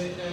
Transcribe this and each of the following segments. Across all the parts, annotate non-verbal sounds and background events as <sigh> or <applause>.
sit down.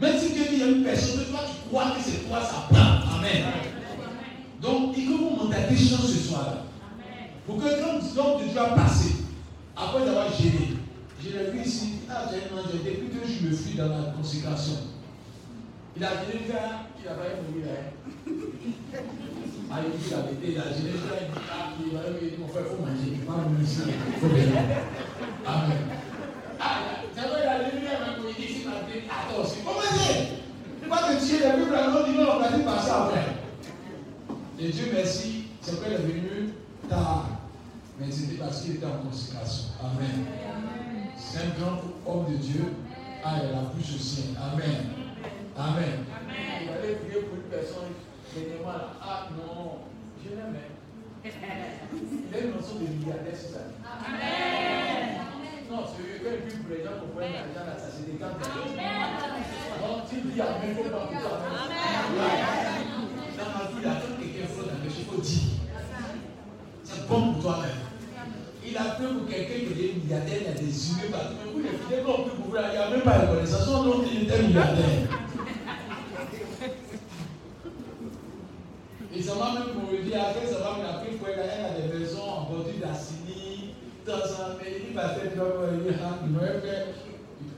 Même si Dieu dit y a une personne, de toi tu crois que c'est toi, ça prend. Amen. Donc, il faut vous des chance ce soir-là. Pour que l'homme de Dieu a passé, après avoir géré, je vu ici, ah, j'ai un ange, depuis que je me fuis dans la consécration. Il a géré il n'a pas évolué là. Ah, il il a géré vers, il dit, ah, il va mon frère, il faut manger, il faut manger, il faut manger. Amen. ça. Et Dieu merci, c'est qu'elle est venue tard. Mais c'était parce qu'il était en consécration. Amen. C'est un grand homme de Dieu. Ah, elle a plus aussi. Amen. Amen. Vous allez prier pour une personne, moi ah non, je l'aime. Hein. <laughs> Il a une notion de milliardaire sur sa vie. Amen. Non, c'est que plus pour les gens comprennent l'argent, là, ça décante. Donc, tu dis Amen, il faut pas toi. Amen. Dans ma vie, là, quand quelqu'un il faut dire. C'est bon pour toi-même. Il a peur pour quelqu'un qui est milliardaire, il y a des humains partout. Mais vous, les fidèles, non plus vous, il n'y a même pas de reconnaissance. Non, il était milliardaire. Et ça m'a même pour dire, après ça va me pris pour elle, elle a des maisons en bordure d'Assini, dans un pays, il va faire il va faire,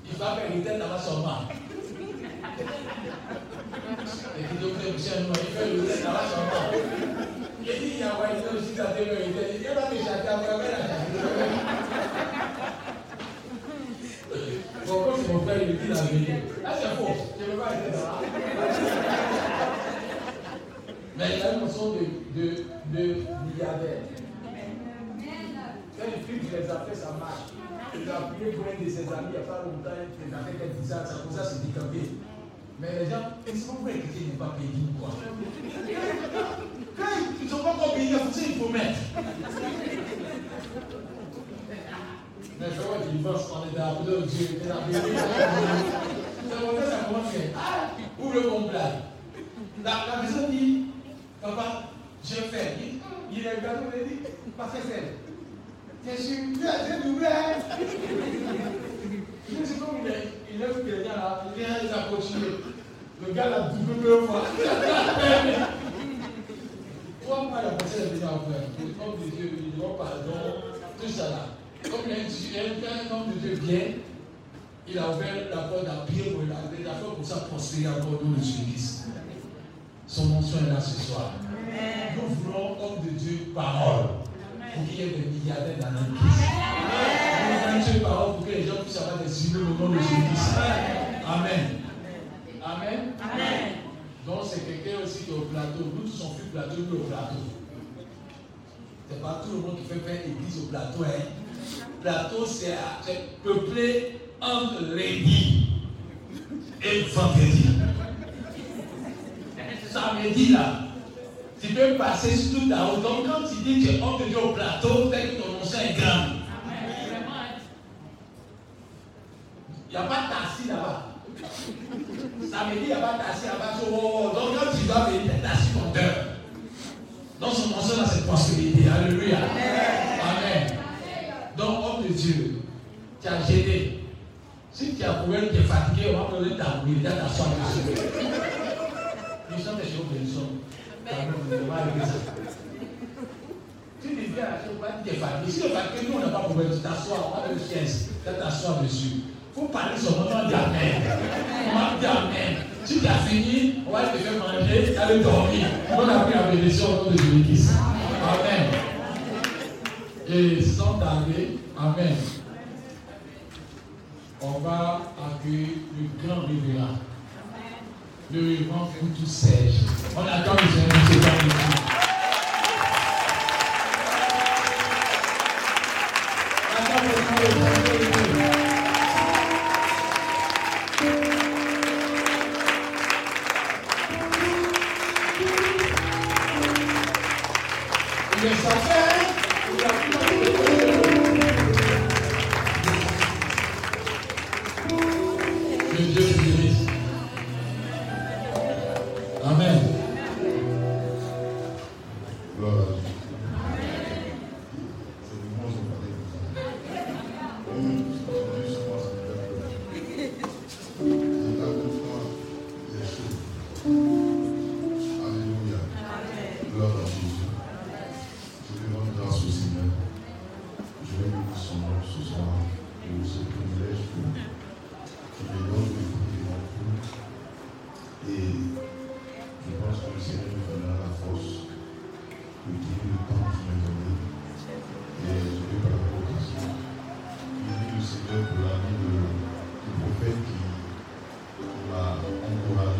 il va faire une là-bas seulement. Et puis donc, il fait le tête là-bas seulement. Il dit, il y a un il aussi, ça fait le tête. Il dit, il va me châter après, il va Pourquoi c'est mon frère, il dit la vérité Là, c'est faux. Je ne veux pas être là. Mais il a une notion de, de, de milliardaire. Quand il filme les affaires, ça marche. Il a appuyé pour un de ses amis il n'y a pas longtemps, les affaires qu'elle disait, ça comme ça, c'est décampé. Mais les gens, ils sont pas écoutés, n'est pas payé quoi. Quand ils ne sont pas payés, il faut mettre. Mais je vois est dans la Dieu, c'est la vérité. C'est pour ça que commence à Ah, ouvre le complet. La, maison dit, Papa, je fais. Il, il est regardé, il dit, Pasteur c'est. T'es sûr, tu as doublé. C'est comme il est, est quelqu'un là, il vient, il a continué. Le gars l'a doublé deux fois. <laughs> Trois mois, la vie à faire. Comme de Dieu, il dit, pardon, tout ça là. Comme il a un homme de Dieu bien, il a ouvert la porte à pied pour il a fait pour ça prospérer encore dans le Jésus-Christ. Son nom soit là ce soir. Nous voulons, homme de Dieu, parole. Pour qu'il y ait des milliardaires dans voulons parole pour que les gens puissent avoir des idées au nom de Jésus. Amen. Amen. Amen. Donc c'est quelqu'un aussi qui est au plateau. Nous tous on fait plateau, nous au plateau. C'est pas tout le monde qui fait faire église au plateau. Hein. Plateau, c'est peuplé entre lundi et vendredi samedi là, tu peux passer sur toute la route. Donc quand tu dis que tu es homme de Dieu au plateau, c'est que ton nom est grand. Il n'y a pas de taxi là-bas. Samedi, il n'y a pas de taxi là-bas. Donc quand tu vas venir, tu es assis ton cœur. Donc son nom là, c'est prospérité. Alléluia. Amen. Donc homme de Dieu, tu as gêné. Si tu as problème, tu es fatigué, on va donner ta tu as t'asseoir dessus. Nous sommes des choses que nous sommes. Tu viens à la pas dire fatigué. Si le fatigué, nous, on n'a pas problème. Tu t'assois, on va le chaise. Tu t'asseoir dessus. Il faut parler sur le nom d'Amen. On va dire Amen. Si tu as fini, on va te faire manger, tu aller dormir. On a pris la bénédiction au nom de Jésus-Christ. Amen. Et sans tarder, Amen. On va accueillir le grand révérend le pour tout sèche. On attend le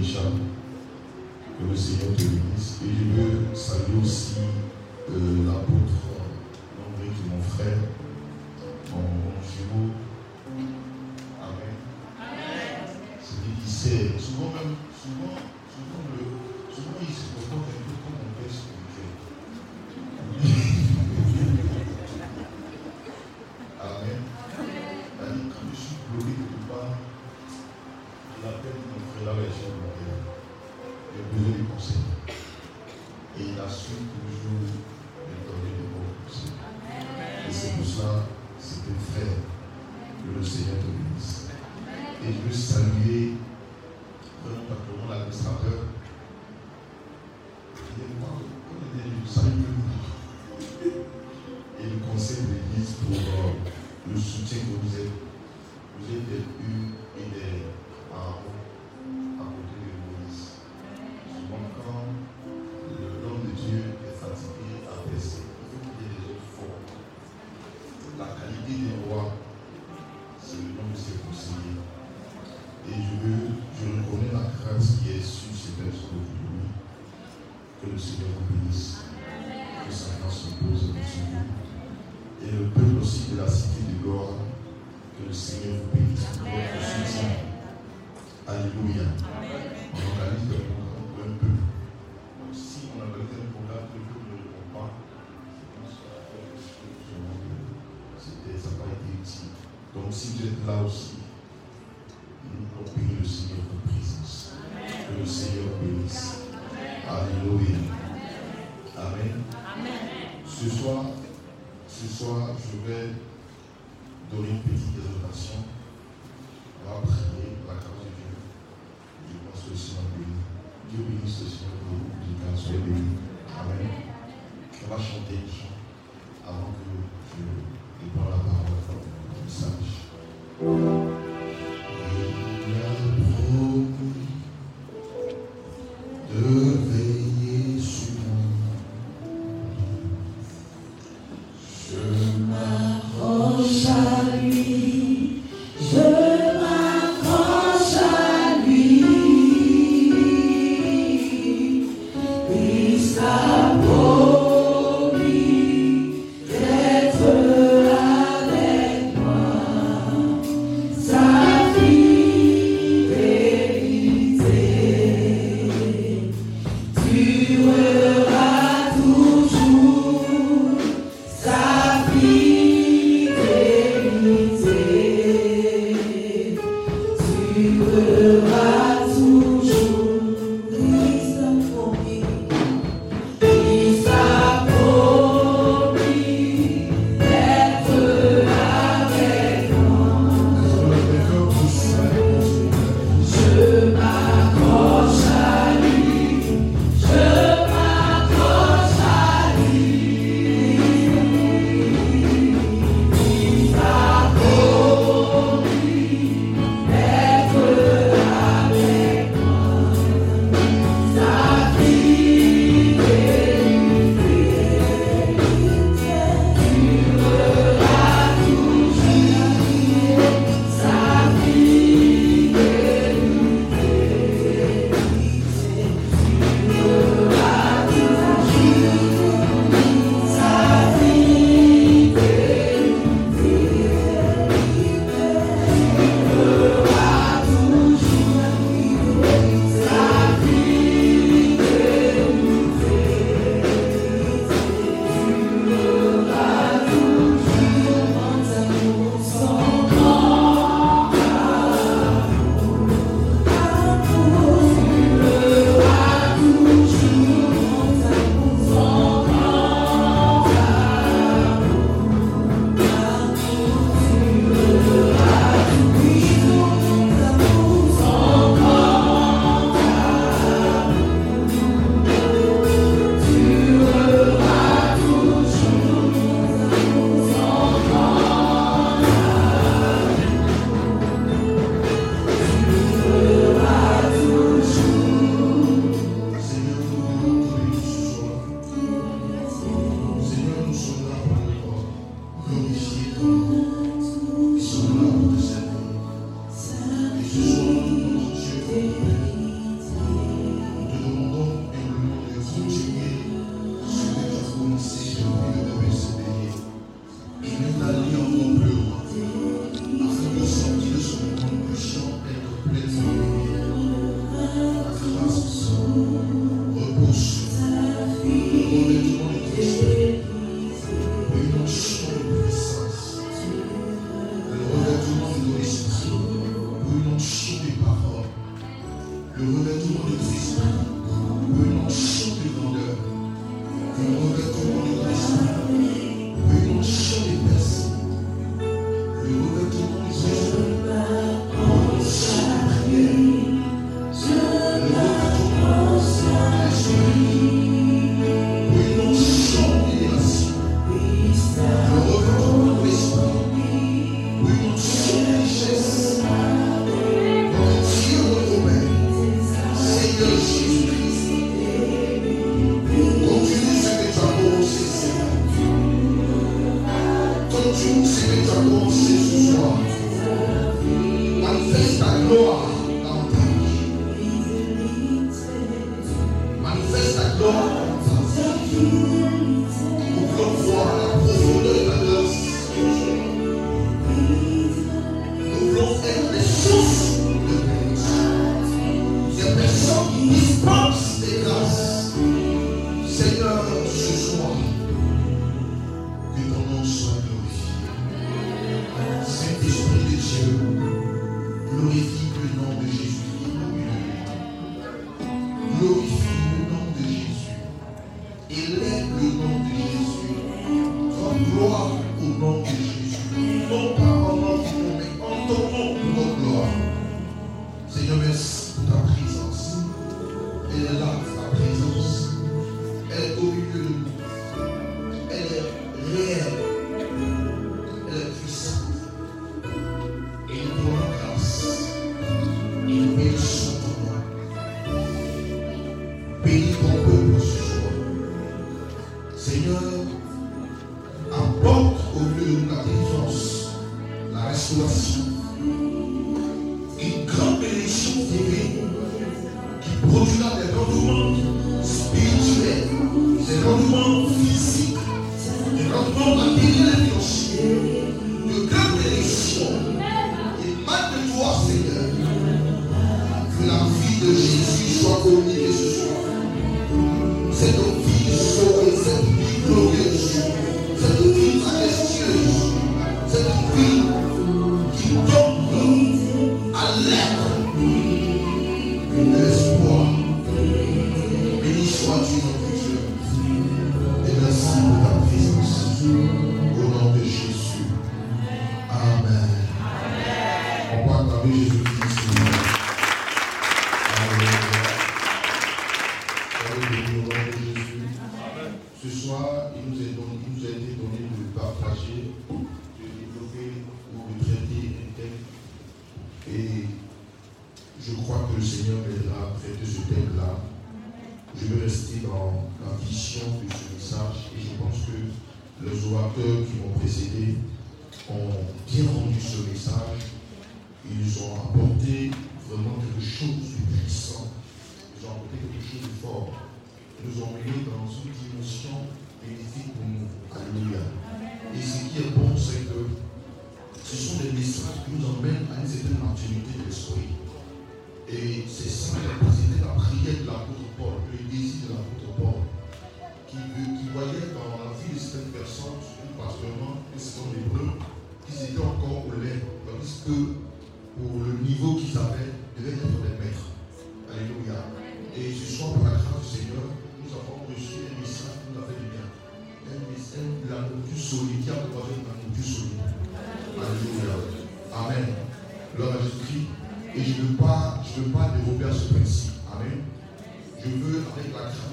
Pasteur Richard, que le Seigneur te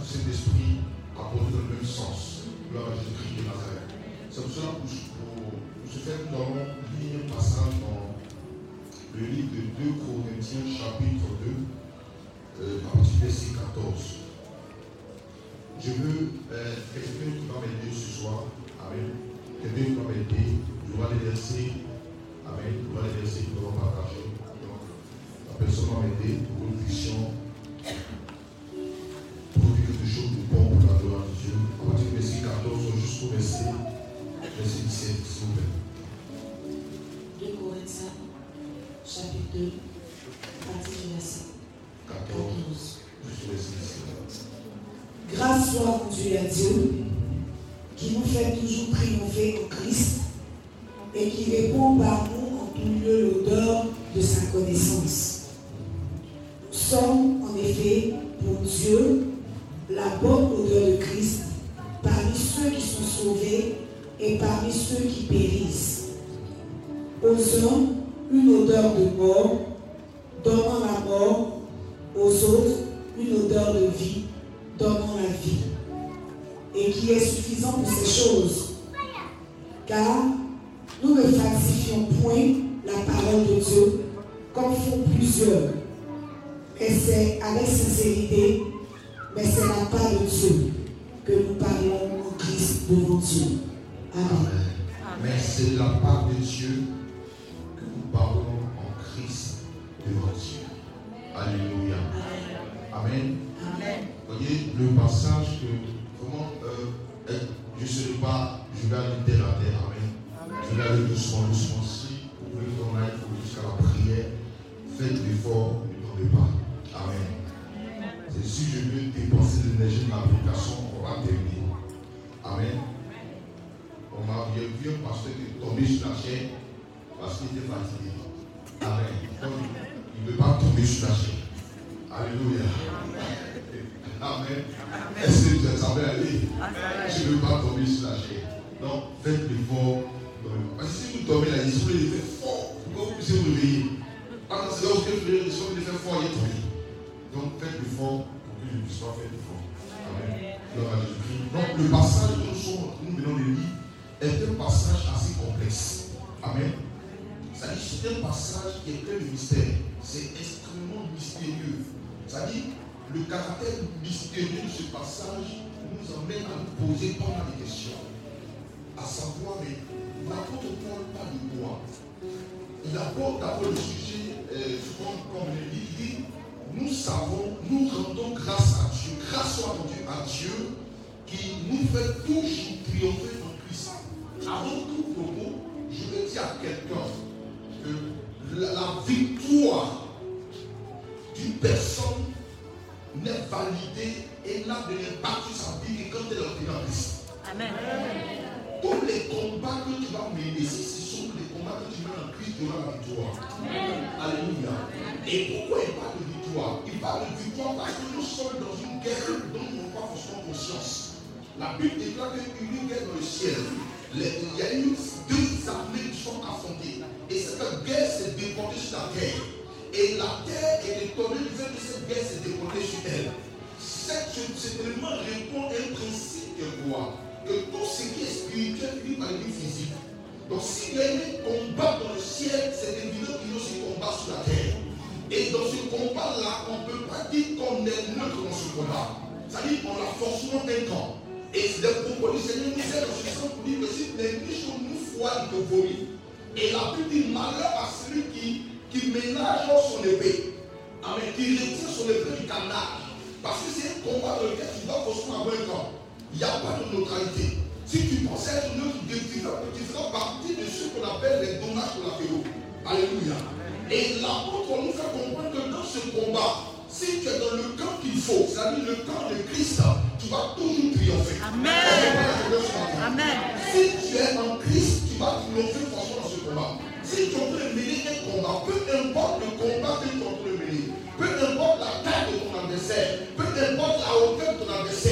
Saint-Esprit apporter dans le même sens. Gloire à Jésus-Christ de Nazareth. C'est pour cela que pour, ce fait, nous allons lire un passage dans le livre de 2 Corinthiens, chapitre 2, euh, à partir du verset 14. Je veux euh, quelqu'un qui va m'aider ce soir. Amen. Quelqu'un qui va m'aider. Je vais les versets. Amen. Je vais les versets que nous allons partager. Donc, la personne va m'aider pour que nous blessé, 2 Corinthiens, chapitre 2, partie verset 14. Grâce soit rendue à Dieu qui nous fait toujours triompher au Christ et qui répond par nous en tout lieu l'odeur de sa connaissance. Nous sommes en effet pour Dieu la bonne odeur de Christ et parmi ceux qui périssent. Aux uns, une odeur de mort, donnant la mort, aux autres, une odeur de vie, donnant la vie, et qui est suffisant pour ces choses. Car nous ne falsifions point la parole de Dieu comme font plusieurs. Et c'est avec sincérité, mais c'est la part de Dieu que nous parlons Christ devant Dieu. Amen. Amen. Mais c'est la part de Dieu que nous parlons en Christ devant Dieu. Alléluia. Amen. Amen. Voyez le passage que vraiment, euh, euh, je ne serai pas, je vais aller terre à terre. Amen. Je vais aller doucement, doucement. Si vous voulez qu'on aille jusqu'à la prière, faites l'effort, ne tombez pas. Amen. C'est si je veux dépenser l'énergie de l'application, on va terminer. Amen. On m'a vu un pasteur qui est tombé sur la chair parce qu'il était fatigué. Amen. Donc, il ne veut pas tomber sur la chair. Alléluia. Amen. Est-ce que vous savez aller Je ne veux pas tomber sur la chair. Donc, faites l'effort. Parce que si vous tombez là, il fait fort pour que vous puissiez vous réveiller. C'est là où vous l'esprit il fait fort, il est tombé. Donc, faites l'effort pour que je puisse pas faire l'effort. Amen. Donc, le passage que nous, venons de lire est un passage assez complexe. Amen. C'est un passage qui est plein de mystère. C'est extrêmement mystérieux. C'est-à-dire, le caractère mystérieux de ce passage nous emmène à nous poser pas mal de questions. À savoir, mais l'apôtre Paul parle de quoi? Il aborde d'abord le sujet, euh, comme, comme il dit, nous savons, nous rendons grâce à Dieu, grâce soit rendu à Dieu qui nous fait toujours triompher en Christ. Avant tout propos, je veux dire à quelqu'un que la, la victoire d'une personne n'est validée et n'a de l'impact sur sa vie que quand elle est en Christ. Amen. Tous les combats que tu vas mener, si ce sont les combats que tu mènes en Christ, tu auras la victoire. Alléluia. Et pourquoi il parle de Il parle de victoire parce que nous sommes dans une guerre dont nous n'avons pas forcément conscience. La Bible déclare qu'il y a une guerre dans le ciel. Il y a eu deux armées qui sont affrontées. Et cette guerre s'est déportée sur la terre. Et la terre est étonnée du fait que cette guerre s'est déportée sur elle. Cet, élément répond à un principe de quoi Que tout ce qui est spirituel finit par une physique. Donc s'il y a un combat dans le ciel, c'est évident qu'il y a aussi combat sur la terre. Et dans ce combat-là, on ne peut pas dire qu'on est neutre dans ce combat. C'est-à-dire qu'on a forcément un camp. Et c'est le propos du Seigneur nous aide dans ce pour dire que si l'ennemi chaud nous froid, il te vomit. Et la Bible dit malheur à celui qui, qui ménage son épée. Amen. Qui retire son épée du carnage. Parce que c'est un combat dans lequel tu dois forcément avoir un camp. Il n'y a pas de neutralité. Si tu pensais être neutre, tu feras partie de ce qu'on appelle les dommages collatéraux. Alléluia. Et l'apôtre nous fait comprendre que dans ce combat, si tu es dans le camp qu'il faut, c'est-à-dire le camp de Christ, tu vas toujours triompher. Amen. Amen. Si tu es en Christ, tu vas triompher forcément dans ce combat. Si tu es en train de mener un combat, peu importe le combat que tu es en train de mener, peu importe la taille de ton adversaire, peu importe la hauteur de ton adversaire,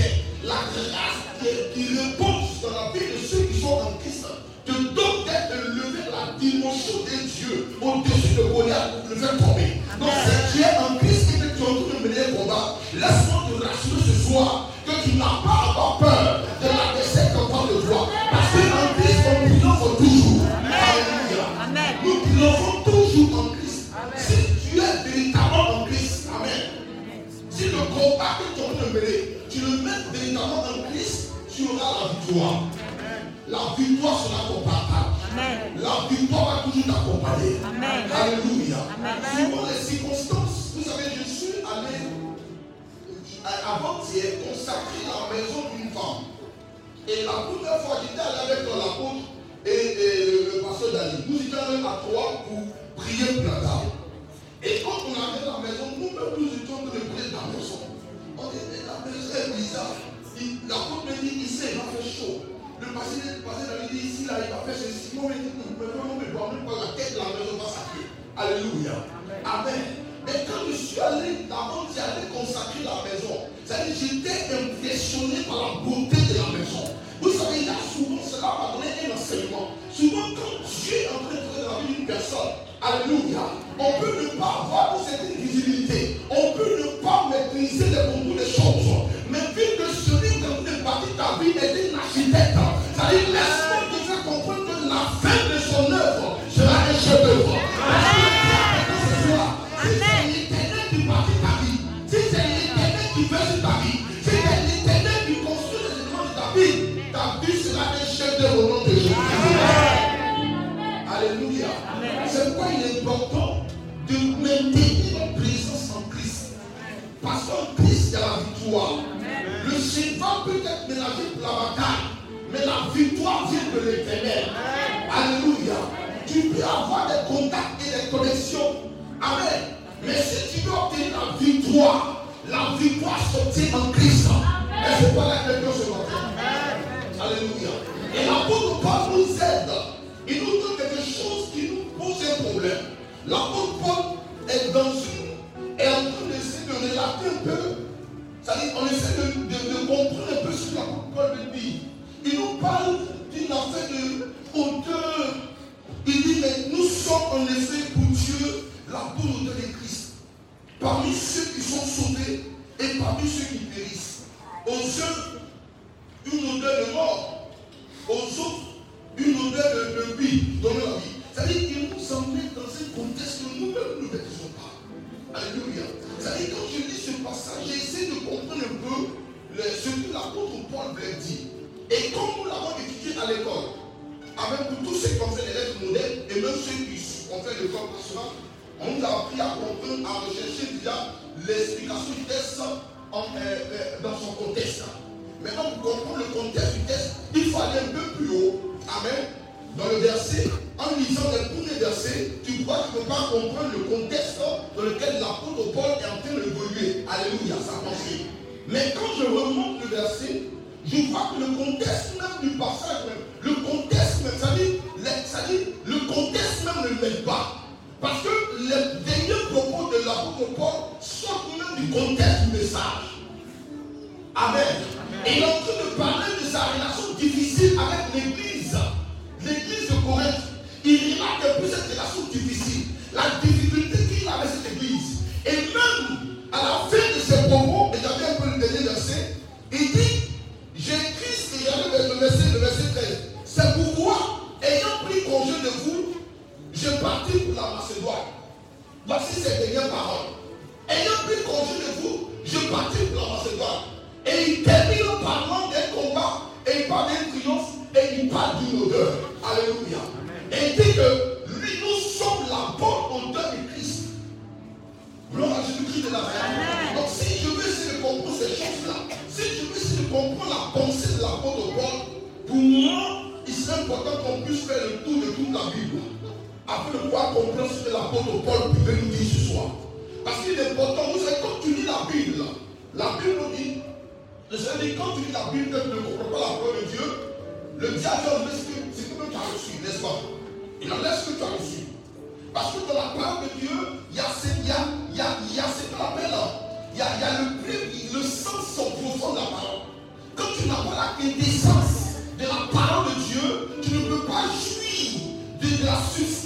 quintessence de la parole de Dieu, tu ne peux pas jouir de la substance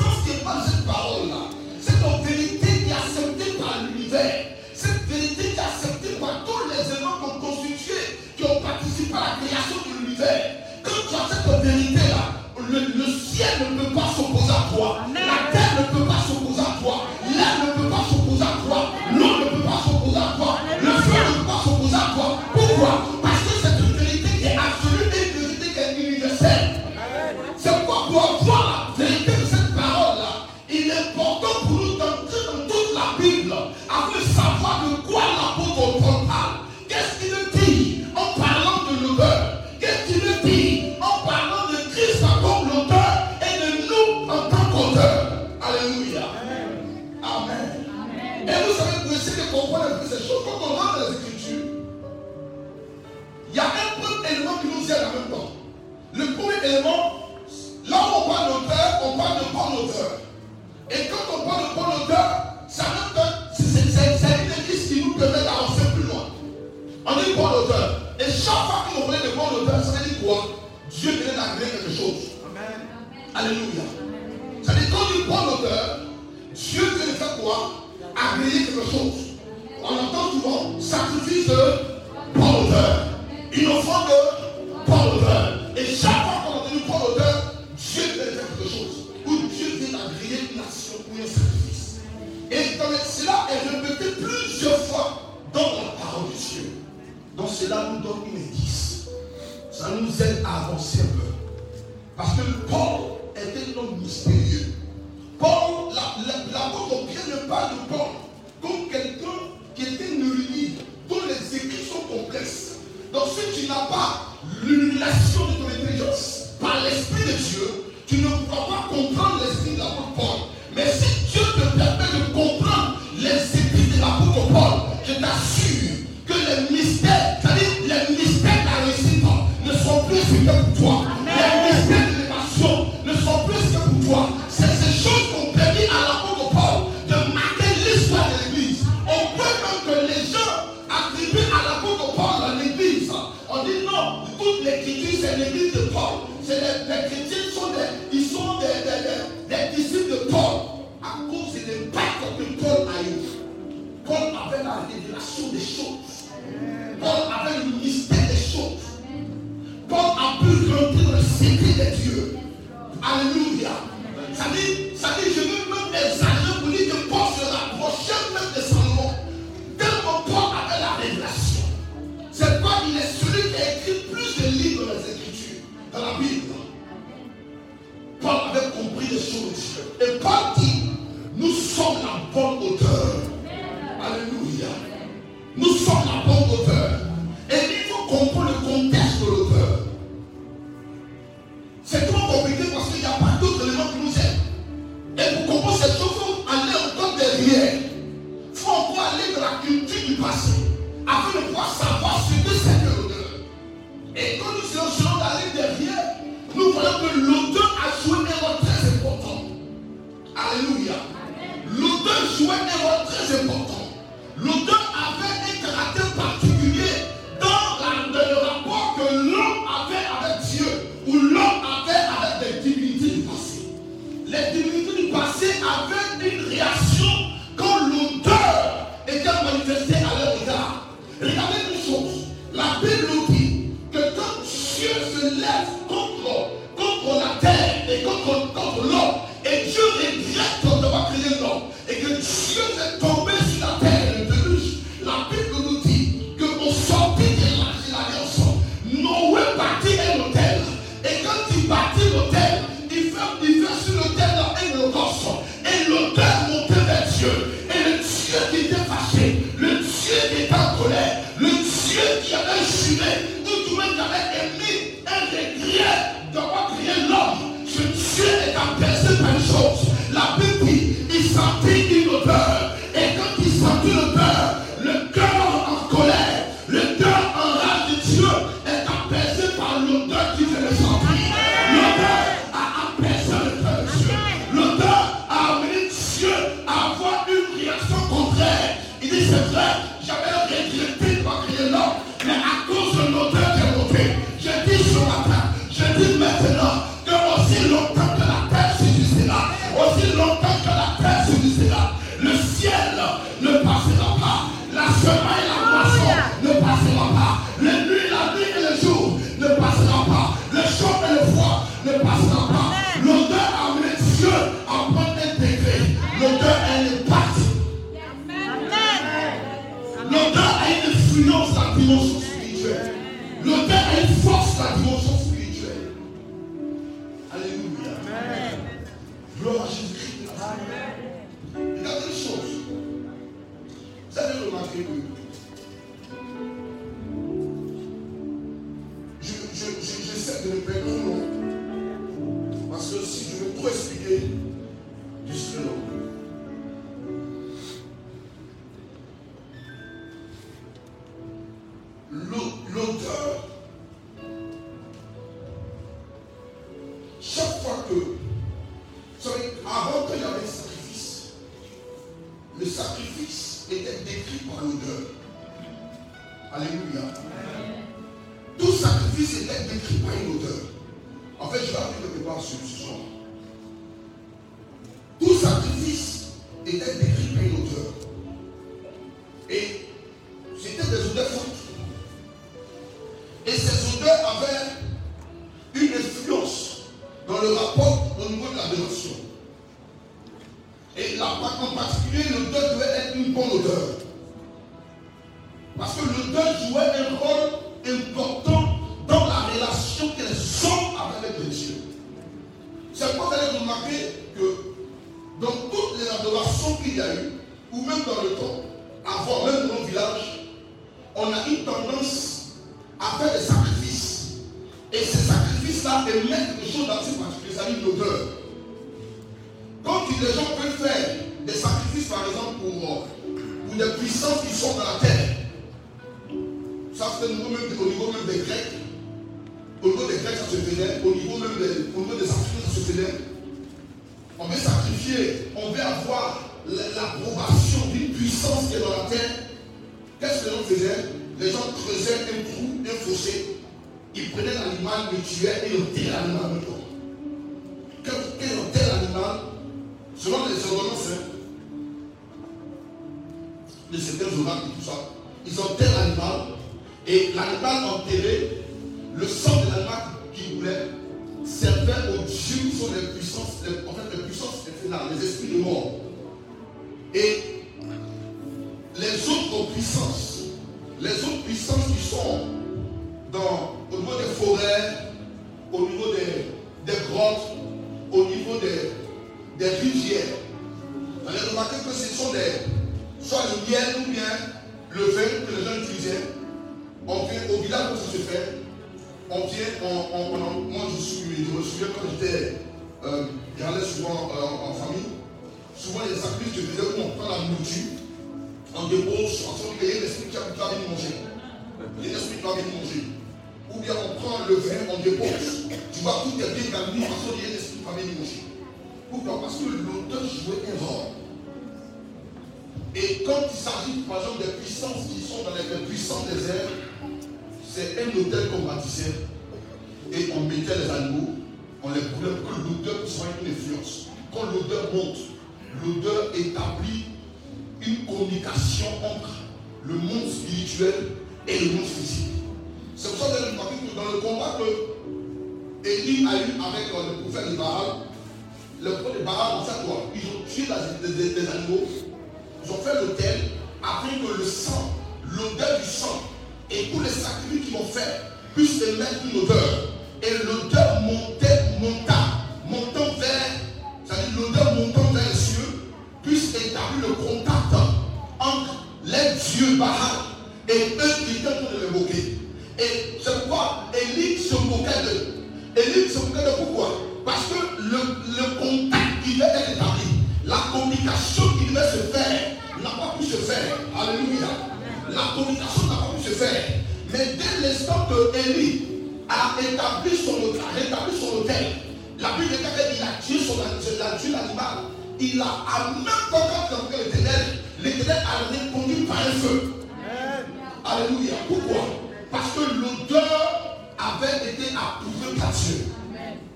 avait été approuvé par Dieu.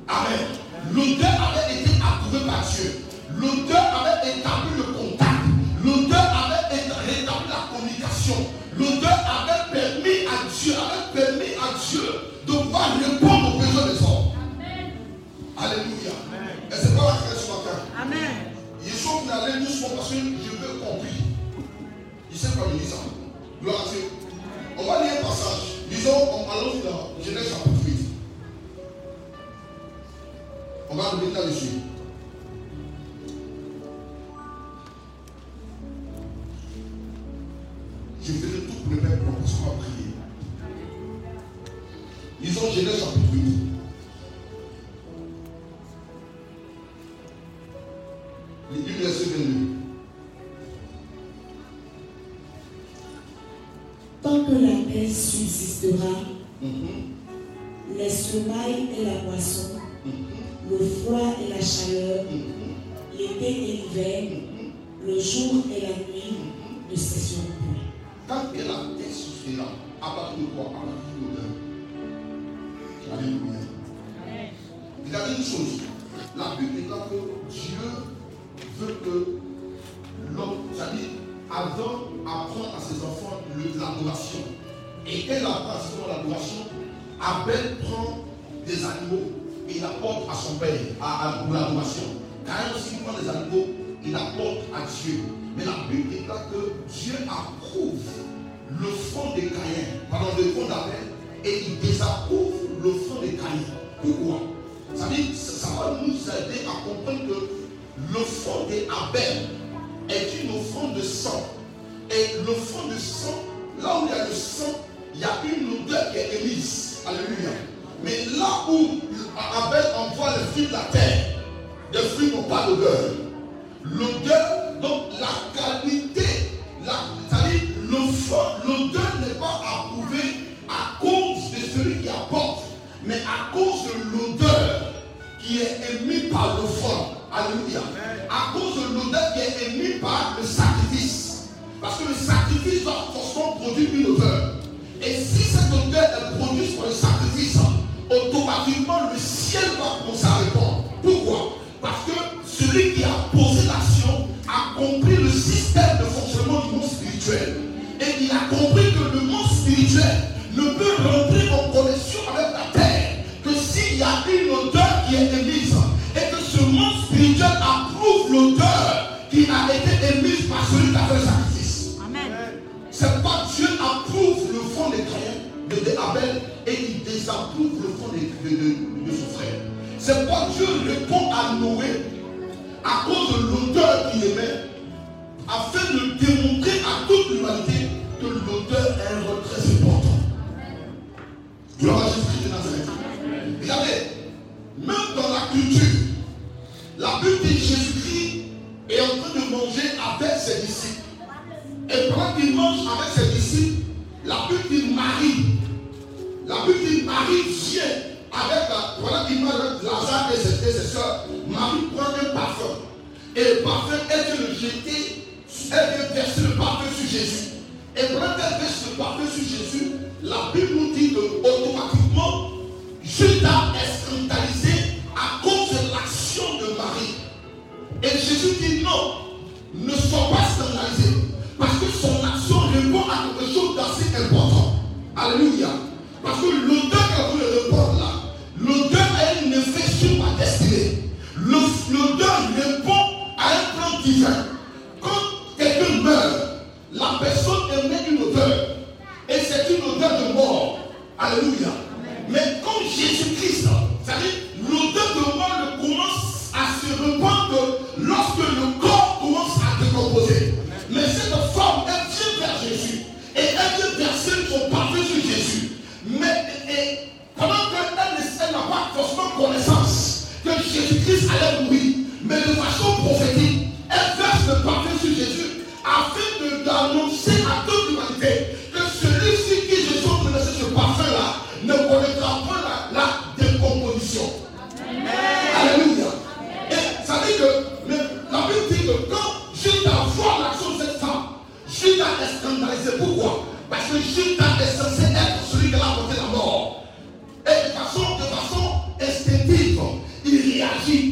Amen. L'auteur avait été approuvé par Dieu. L'auteur avait établi le contact. L'auteur avait rétabli la communication. L'auteur avait permis à Dieu, avait permis à Dieu de pouvoir répondre aux besoins des hommes. Alléluia. Amen. Et c'est pas la fin ce matin. Amen. Ils sont allés nous parce que je veux comprendre. Il s'est pas ça. Gloire à Dieu. On va lire Genèse chapitre 8. On va revenir là-dessus.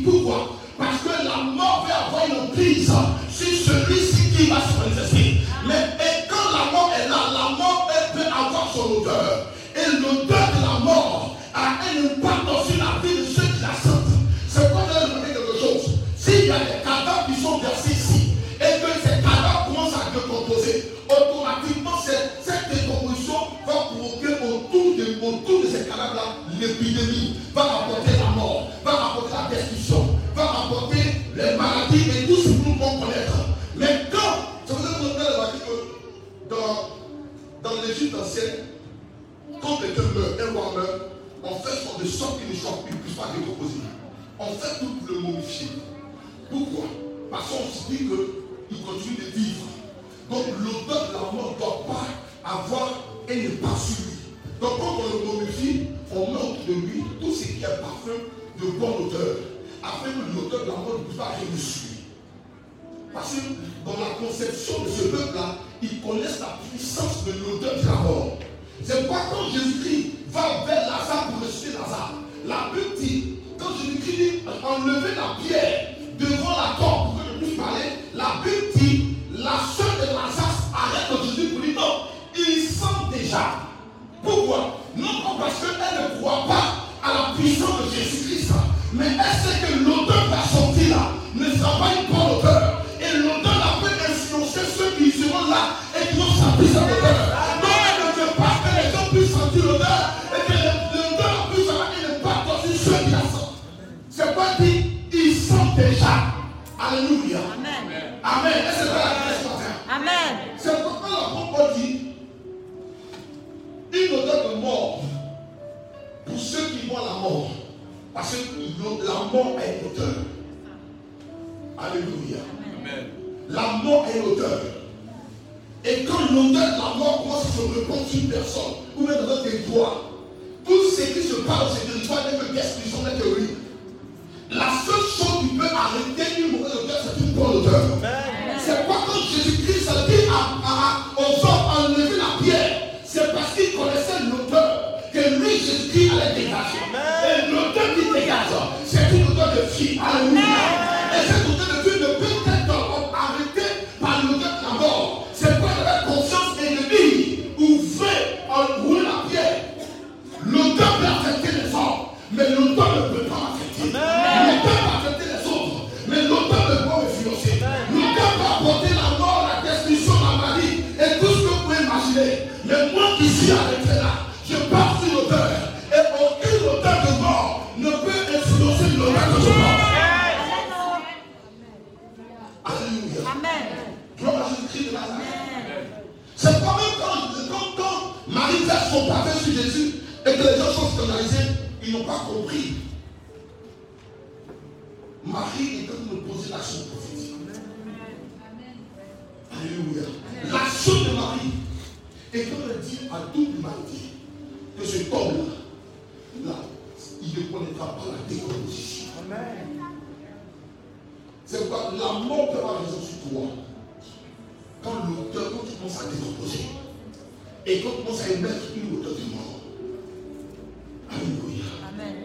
Pourquoi Parce que la mort veut avoir une prise sur celui-ci qui va se manifester. Mais quand la mort est là, la mort peut avoir son odeur. Et l'odeur de la mort a un impact sur la vie de ceux qui la sentent. tout pour le modifier. Pourquoi? Parce qu'on se dit qu'il continue de vivre. Donc l'odeur de la mort ne doit pas avoir et impact pas lui. Donc quand on le momifie, on met de lui tout ce qui est parfum de bonne odeur. Afin que l'odeur de la mort ne puisse pas réussir. Parce que dans la conception de ce peuple-là, ils connaissent la puissance de l'odeur de la mort. C'est pourquoi quand Jésus-Christ va vers Lazare pour ressusciter Lazare, la Bible dit quand Jésus-Christ dit enlevez la pierre devant la porte pour que je puisse parler, la Bible dit la soeur de Lazare arrête Jésus pour lui non, il sent déjà. Pourquoi? Non pas parce qu'elle ne croit pas à la puissance de Jésus-Christ, mais elle sait que l'auteur va sortir là ne sera pas une bonne auteur. Alléluia. Amen. Amen. Et c'est pas la ce matin. Amen. C'est pourquoi l'apôtre dit une odeur de mort pour ceux qui voient la mort. Parce que la mort est une odeur. Alléluia. La mort est l'odeur. Et quand l'odeur de la mort commence à se répandre sur une personne, ou même dans un territoire, tout ce qui se passe dans ce territoire n'est que destruction, n'est que ruine. La seule chose qui peut arrêter une mauvaise odeur, c'est une bonne odeur. C'est pas quand Jésus-Christ a dit à, à, aux hommes enlever la pierre, c'est parce qu'il connaissait l'odeur que lui, Jésus-Christ, allait dégager. Et l'odeur qui dégage, c'est une odeur de vie. Alléluia. Son parfum sur Jésus et que les gens sont scandalisés, ils n'ont pas compris. Marie est en train de poser l'action prophétique. Alléluia. L'action de Marie est en train de dire à toute l'humanité que cet homme-là, là, il ne connaîtra pas la décomposition. C'est pourquoi la mort peut avoir raison sur toi. Quand l'auteur, quand tu à décomposer, et quand tu commences à émettre une odeur de mort. Alléluia. Amen.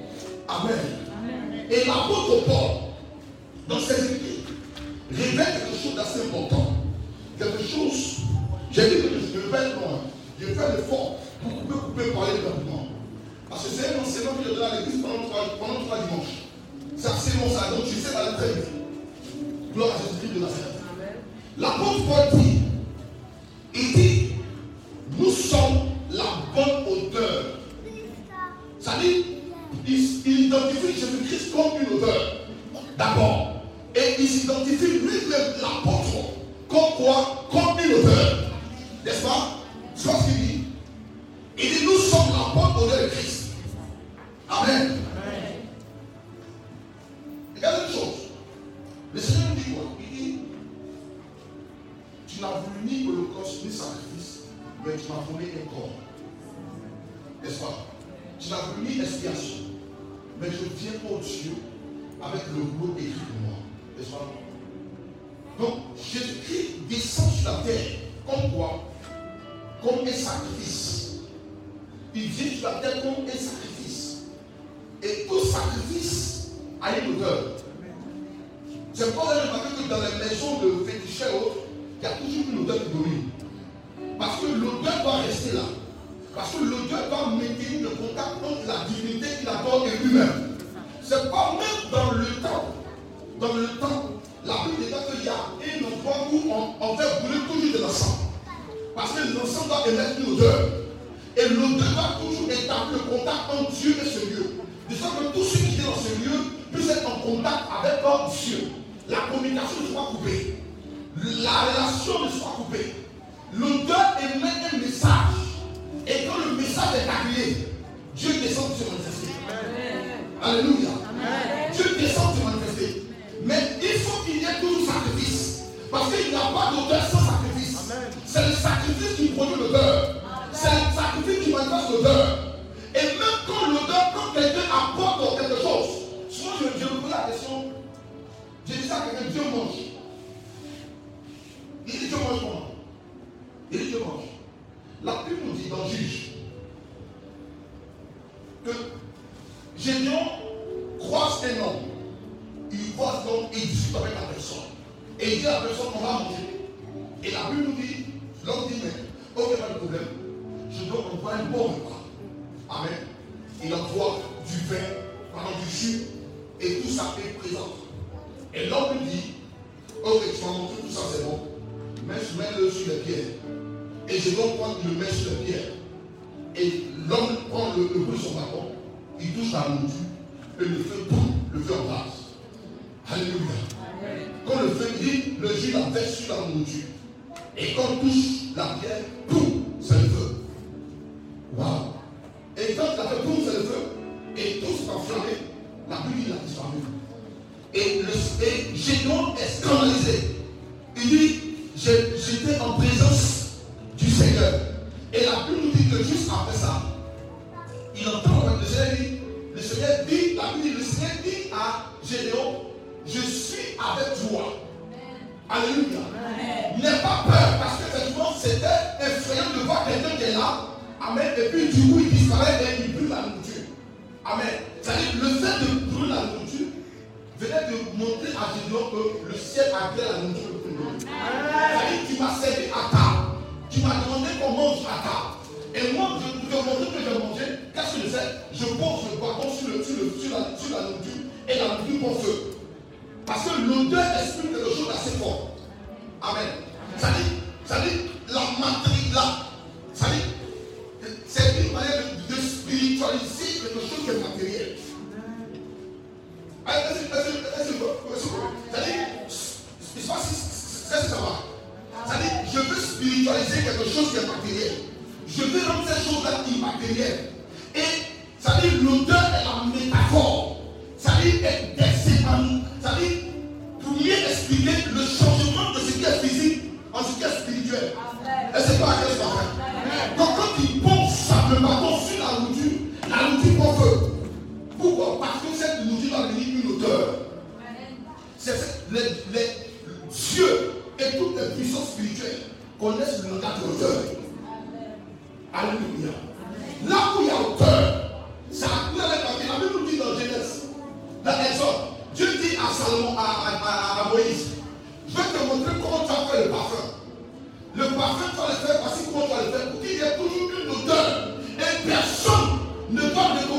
Amen. Et l'apôtre Paul, dans ses écrits, révèle quelque chose d'assez important. Quelque chose, j'ai dit que je vais loin. Je fais l'effort pour couper, couper, parler rapidement. Parce que c'est un enseignement que je donne à l'église pendant trois, pendant trois dimanches. C'est assez long ça, donc je sais d'aller très vite. Gloire à Jésus-Christ de Nazareth. L'apôtre Paul dit, il dit, nous sommes la bonne odeur. Ça dit, il, identifie Jésus-Christ comme une odeur. D'abord. Et il s'identifie lui-même, l'apôtre, comme quoi Comme une odeur. N'est-ce pas? C'est ce qu'il dit. Il dit, nous sommes la bonne odeur de Christ. Amen. Regardez une chose. Le Seigneur dit quoi? Il dit Tu n'as voulu ni holocauste ni sacrifice, mais tu m'as donné un corps. N'est-ce pas? Tu n'as voulu expiation, mais je viens aux cieux avec le mot écrit de moi. N'est-ce pas? Donc, Jésus-Christ descend sur la terre comme quoi? Comme un sacrifice. Il vient sur la terre comme un sacrifice. Et tout sacrifice a une odeur. C'est vous remarqué que dans les maisons de féticheurs il y a toujours une odeur qui domine. Parce que l'odeur doit rester là. Parce que l'odeur doit maintenir le contact entre la divinité qu'il adore et lui-même. C'est pas même dans le temps. Dans le temps, la Bible dit qu'il y a un endroit où on, on fait brûler toujours de l'encens. Parce que l'encens doit émettre une odeur. Et l'odeur doit toujours établir le contact entre Dieu et ce lieu. De sorte que tous ceux qui sont dans ce lieu puissent être en contact avec leur Dieu. La communication ne soit coupée. La relation ne soit coupée. L'odeur émet un message. Et quand le message est arrivé, Dieu descend pour se manifester. Alléluia. Dieu descend pour se manifester. Mais il faut qu'il y ait toujours sacrifice. Parce qu'il n'y a pas d'odeur sans sacrifice. C'est le sacrifice qui produit l'odeur. C'est le sacrifice qui manifeste l'odeur. Et même quand l'odeur, quand quelqu'un apporte quelque chose, souvent je, je me pose la question, j'ai dit ça à quelqu'un, Dieu mange. Il dit Dieu mange comment? Il dit Dieu mange. La Bible nous dit dans Juge que Gédéon croise un homme il discute avec la personne. Et il dit à la personne, on va manger. Et la Bible nous dit, l'homme dit, mais, ok, pas de problème. Je dois envoyer un bon repas. Amen. Il envoie du vin, pardon, du jus, et tout ça est présent. Et l'homme lui dit, ok, tu m'as montré tout ça, c'est bon. Mais je mets le sur les pierres. Et je dois prendre le mets sur les pierres. Et l'homme prend le, le bruit sur son bâton, il touche la nourriture, et le feu, boum, le feu embrasse. Alléluia. Quand le feu dit, le jus la verse sur la nourriture. Et quand on touche la pierre, boum, c'est le feu. Waouh. Et quand la fait boum, c'est le feu. Et tout s'est enflammé. La il a disparu. Et, le, est scandalisé. Il dit, j'étais en présence du Seigneur. Et la Bible nous dit que juste après ça, il entend le Seigneur dit, le Seigneur dit, la Bible dit, le Seigneur dit à Gédéon, je suis avec toi. Alléluia. N'aie pas peur, parce que effectivement, c'était effrayant de voir quelqu'un qui est là. Amen. Et puis du coup, il disparaît et il brûle la nourriture. Amen. C'est-à-dire, le fait de brûler la nourriture venait de montrer à Gédéon que le ciel a créé la nourriture plus loin. C'est-à-dire, tu m'as servi à table. Tu m'as demandé qu'on mange à table. Et moi, je te montrer que j'ai mangé. Qu'est-ce que je fais? Je pose le bâton sur, sur, la, sur la nourriture et la nourriture prend feu. Parce que l'odeur exprime quelque chose d'assez fort. Amen. Ça dit, ça dit, la matrice là, ça dit, c'est une manière de, spiritualiser quelque chose qui matériel. Ça dit, sais ça va. Dit, je veux spiritualiser quelque chose qui est matériel. Je veux rendre cette chose-là immatérielle. Et ça dit, l'odeur est la métaphore. Ça dit, est- est- c'est un- ça dit, pour mieux expliquer le changement de ce qui est physique en ce qui est spirituel. Et c'est pas à quel moment. Donc quand il pose bâton sur la nourriture, la nourriture prend feu. Pourquoi? Parce que cette nourriture va venir une odeur. C'est les, les dieux et toutes les puissances spirituelles connaissent le langage de l'odeur. Alléluia. Là où il y a odeur, ça a la La Bible nous dit dans Genèse, dans Exode, Dieu dit à Salomon, à, à, à- Moïse, je vais te montrer comment tu as fait le parfum. Le parfum, tu vas le faire, voici comment tu vas le faire, pour qu'il y ait toujours une odeur. Et personne ne doit recopier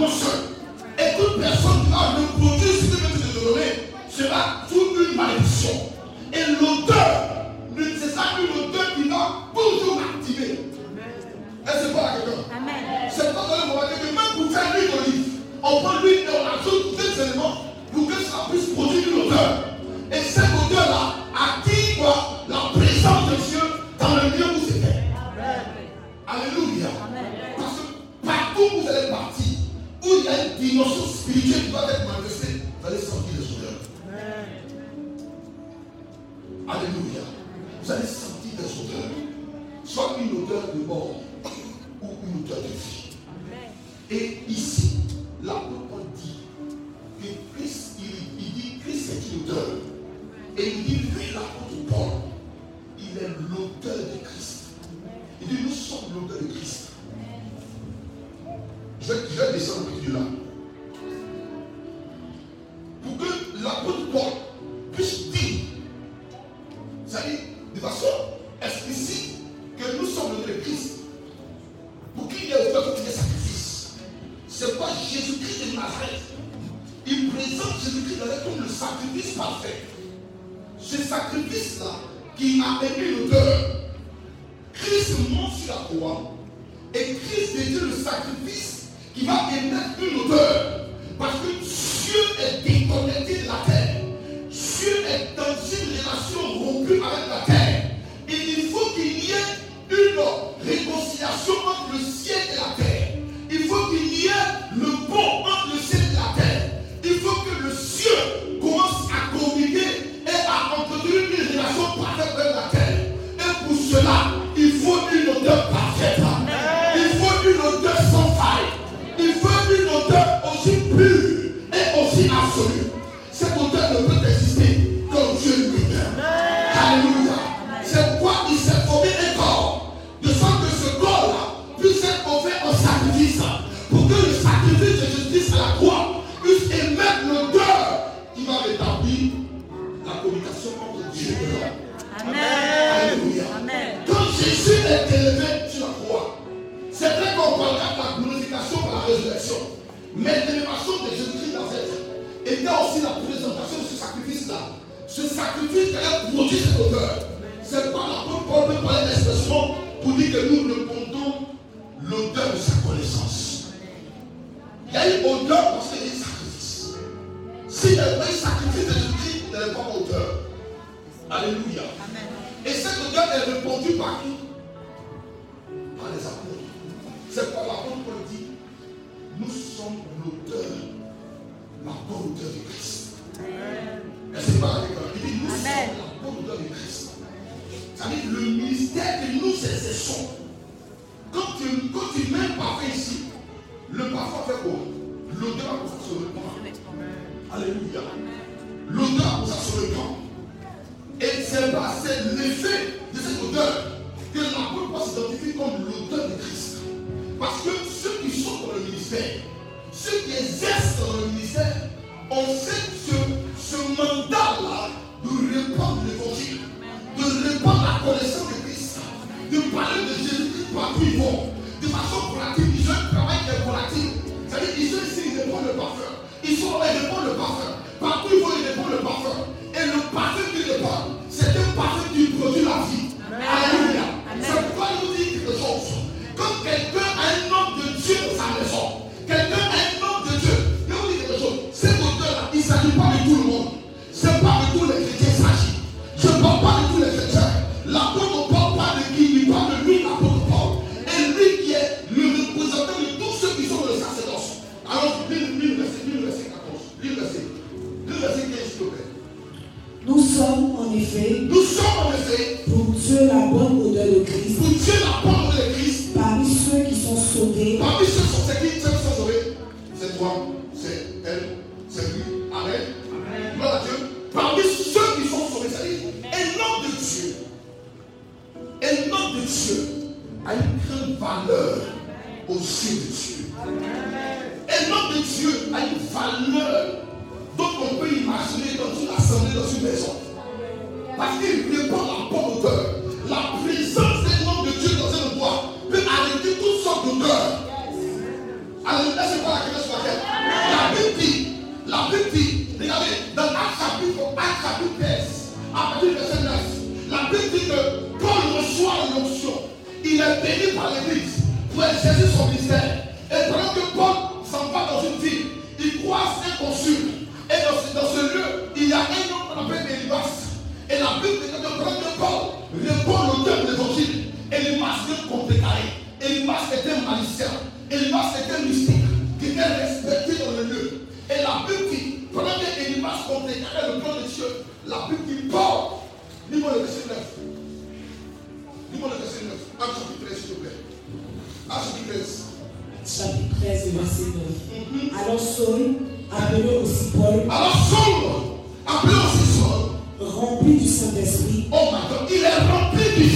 Et toute personne qui va reproduire ce que Dieu te donner sera sous une malédiction. Et l'odeur, c'est ça odeur qui va toujours activer. Que c'est pas à quelqu'un c'est pas dans le moment que même pour faire l'huile d'olive, on prend l'huile et on ajoute des éléments pour que ça puisse produire une odeur. Et cette odeur-là active quoi? La présence de Dieu dans le lieu où c'était. Alléluia. Parce que partout où vous allez partir, où il y a une dimension spirituelle qui va être manifestée, vous allez sentir les odeurs. Alléluia. Vous allez sentir des odeurs. Soit une odeur de mort <coughs> ou une odeur de vie. Et ici, l'apôtre dit que Christ, il, il dit Christ est une odeur. Et il dit, lui, l'apôtre Paul, il est l'odeur de Christ. Il dit, nous sommes l'odeur de Christ.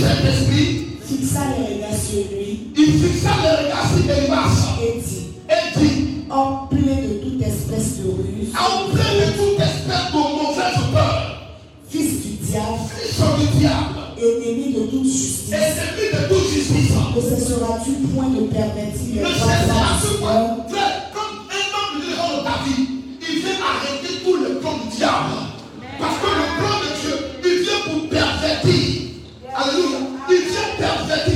Saint-Esprit, fixa les regards sur lui. Il fixa les regards sur Elimas. Et dit, et dit emplé de toute espèce de ruse. Emplé de toute espèce de mauvaise peur. Fils du diable. Fils du diable. Ennemi de toute justice. Ennemi de toute justice. Ne cesseras-tu point de permettre les Ne cesseras-tu point? Comme un homme de ta vie, il veut arrêter tout le plan du diable. Parce que le plan Alléluia. Il vient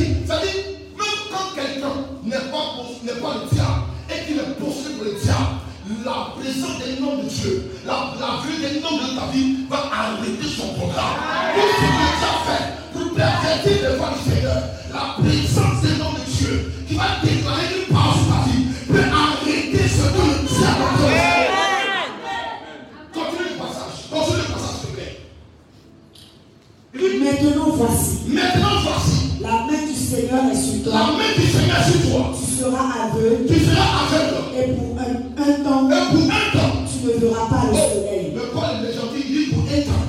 La main du Seigneur sur toi. Tu seras aveugle. Tu seras aveugle. Et pour un, un temps. Et pour un temps. Tu ne verras pas le oh, soleil. Le Paul, les gens qui disent pour un temps.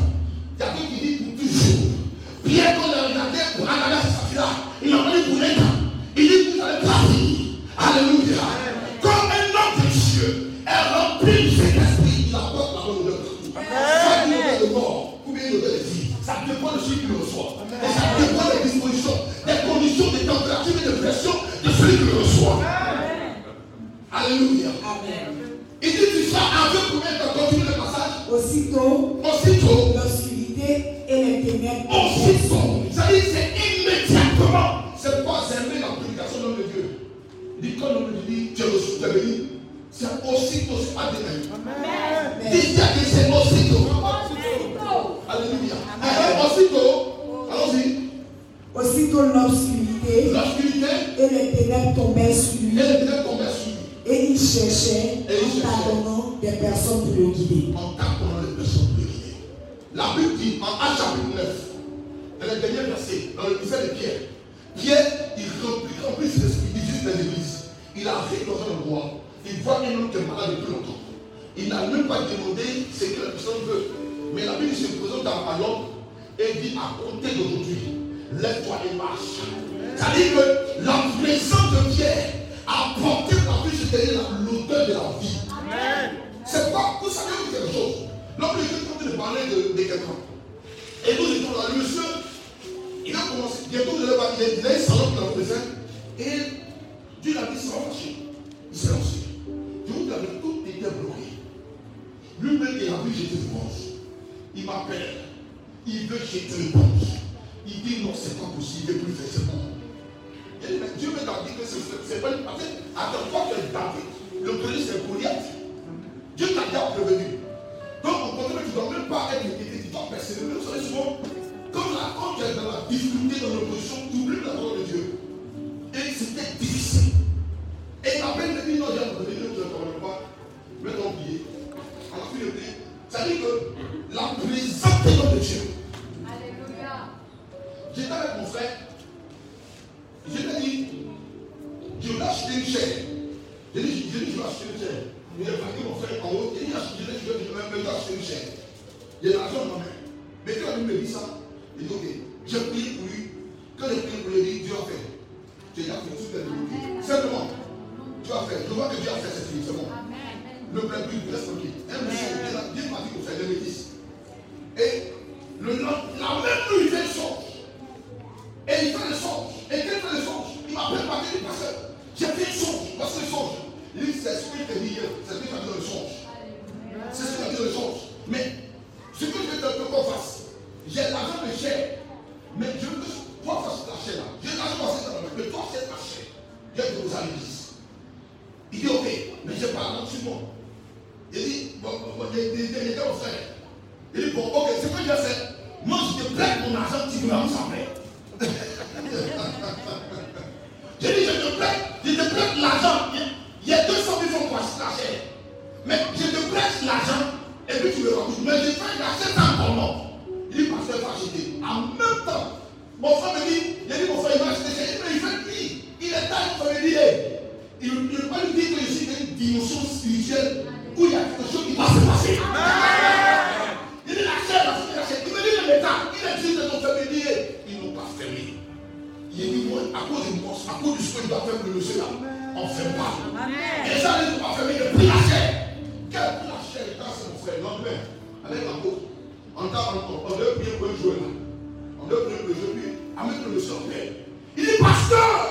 Il y a qui dit pour toujours. Pierre, quand il regardait pour Ananas, il a dit pour un temps. Il dit vous allez partir. Alléluia. Comme un homme de Dieu est rempli de cet esprit, il apporte la bonne nouvelle. Soit il est le mort, ou bien il est le vie. Ça dépend de celui qui le manifestation de celui qui reçoit. Alléluia. Il dit tout ça avec pour mettre le passage. Aussitôt, aussitôt, l'obscurité et les ténèbres. Aussitôt, Ça dit c'est immédiatement. C'est pas servir la prédication de Dieu. Dit quand l'homme dit, tu es reçu, tu es béni. C'est aussitôt, c'est pas demain. Dis que c'est aussitôt. Alléluia. Eh, aussitôt. Aussitôt l'obscurité et les ténèbres tombaient sur lui. Et il cherchait Et il en tâtonnant des personnes pour le guider. en tapant les personnes guider. La Bible dit en Actes chapitre 9, dans le dernier verset, dans le lycée de Pierre, Pierre, il remplit, remplit ses esprits, il visite les églises. Il arrive dans un endroit, il voit un homme qui est malade depuis longtemps. Il n'a même pas demandé ce que la personne veut. Mais la Bible se présente dans à l'homme et dit à compter d'aujourd'hui, lève-toi et marche. C'est-à-dire que la présence de Pierre a porté la vie c'est-à-dire l'odeur de la vie. C'est pas, vous savez vous quelque chose. L'homme de Dieu est en train de parler de, de quelqu'un. Et nous étions là, le monsieur, il a commencé, bientôt il a un salon qu'il a présent. Et Dieu l'a dit, ça va marcher. Il s'est lancé. Dieu avait tout été bloqué. Lui-même, il a vu jeter bronze. Il m'appelle. Il veut jeter le bronze. Il dit non, c'est pas possible, il ne veut plus faire ce bon. Il dit, mais Dieu m'a dit que c'est c'est pas une partie. Attends, que David, le premier c'est Goliath. Dieu t'a déjà prévenu. Donc, au contraire, tu ne dois même pas être inquiété, tu dois persévérer. Vous savez souvent, quand, la, quand tu es dans la difficulté, dans l'opposition, tu oublies la parole de Dieu. Et c'était difficile. Et m'appelle, il me dit non, j'ai abandonné, je ne te parle pas. Mais t'as oublié. À la fin, il ça dit que la présence de Dieu. J'étais avec mon frère. Je lui ai dit, je vais acheter une chair. J'ai dit, j'ai dit, je vais acheter une chair. Il a parti mon frère en haut. Il a dit, je vais je vais- je acheter une chair. Il y a l'argent dans ma main. Mais quand il me dit ça, il dit, ok, j'ai prié pour lui. Quand j'ai prié pour lui, il dit, Dieu a fait. Tu as fait tout ce que Simplement, tu as fait. Je vois que Dieu a fait cette fille, c'est bon. Ne plaît plus, reste tranquille. Un monsieur, Dieu a- dit qu'on fait des bêtises. Et le, lend- la même nuit, il fait le songe. Et il fait le songe. Et il fait le songe, il par il dit, pasteur, j'ai fait le songe. Parce que le songe, dit, c'est ce que je t'ai dit. C'est ce que tu as dit le songe. C'est ce que tu as dit le songe. Mais ce que je veux te qu'on fasse, j'ai l'argent de chair. Mais je veux que toi fasses la chair là. J'ai l'argent dans la main. Mais toi, c'est ta chair. Dit aux à l'église. Il dit, ok, mais j'ai pas l'argent sur moi. Il dit, bon, bon, il était au frère. Il dit, bon, ok, c'est quoi que j'ai fait Moi, je te prête mon argent, tu me l'as. <laughs> J'ai dit, je te prête, je te prête l'argent. Il y a- Il y a 200 000 francs pour acheter la chair. Mais je te prête l'argent et puis tu me rembourses. Mais je fais l'acheter encore non. Il dit, pasteur, il faut acheter. En même temps, mon frère me dit, il a dit, mon frère, il va acheter dit, mais il fait lui. Il est tard, il me dit, il ne peut pas lui dire que je suis dans une dimension spirituelle où il y a quelque chose qui va se passer. Il dit la chair, la chair, la chair. Il me dit le métal. Il dit de ton famille. À cause du monstre, à cause du ce que il doit faire pour le monsieur là, on ne fait pas. Et ça, n'ont pas fermé. Il a pris la chair. Quel pris la chair Quand c'est mon frère, lendemain, avec la peau. On t'a on on devait prier pour un joueur là. On devait prier pour le jeu, puis avec le monsieur en paix. Il dit pasteur,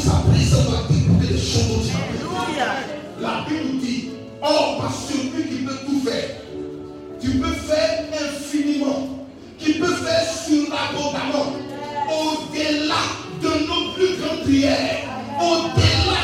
sa présence doit découper des choses dont La Bible nous dit, oh, par lui qui peut tout faire, tu peux faire infiniment, qui peut faire surabondamment, au-delà de nos plus grandes prières, au-delà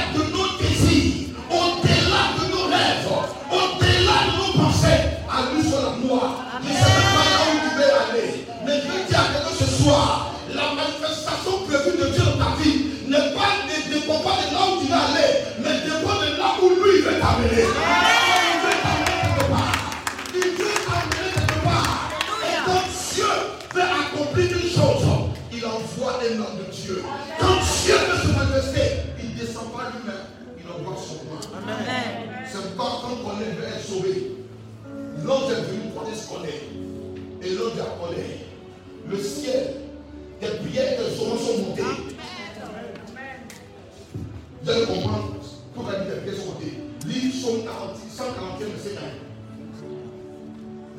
dépend pas de là où tu aller, mais dépend de là où lui veut t'amener. Il veut t'amener quelque part. Il veut t'amener quelque part. Et quand Dieu veut accomplir une chose, il envoie un homme de Dieu. Quand Dieu veut se manifester, il ne descend pas lui-même, il envoie son nom. C'est pourquoi quand on est veut être sauvé, l'ange est venu connaître ce qu'on est. Et l'ange a collé. Le ciel, des prières de sauvement sont montées. Vous allez comprendre pourquoi les pièces sont votées. Lis Somme 141, verset 1.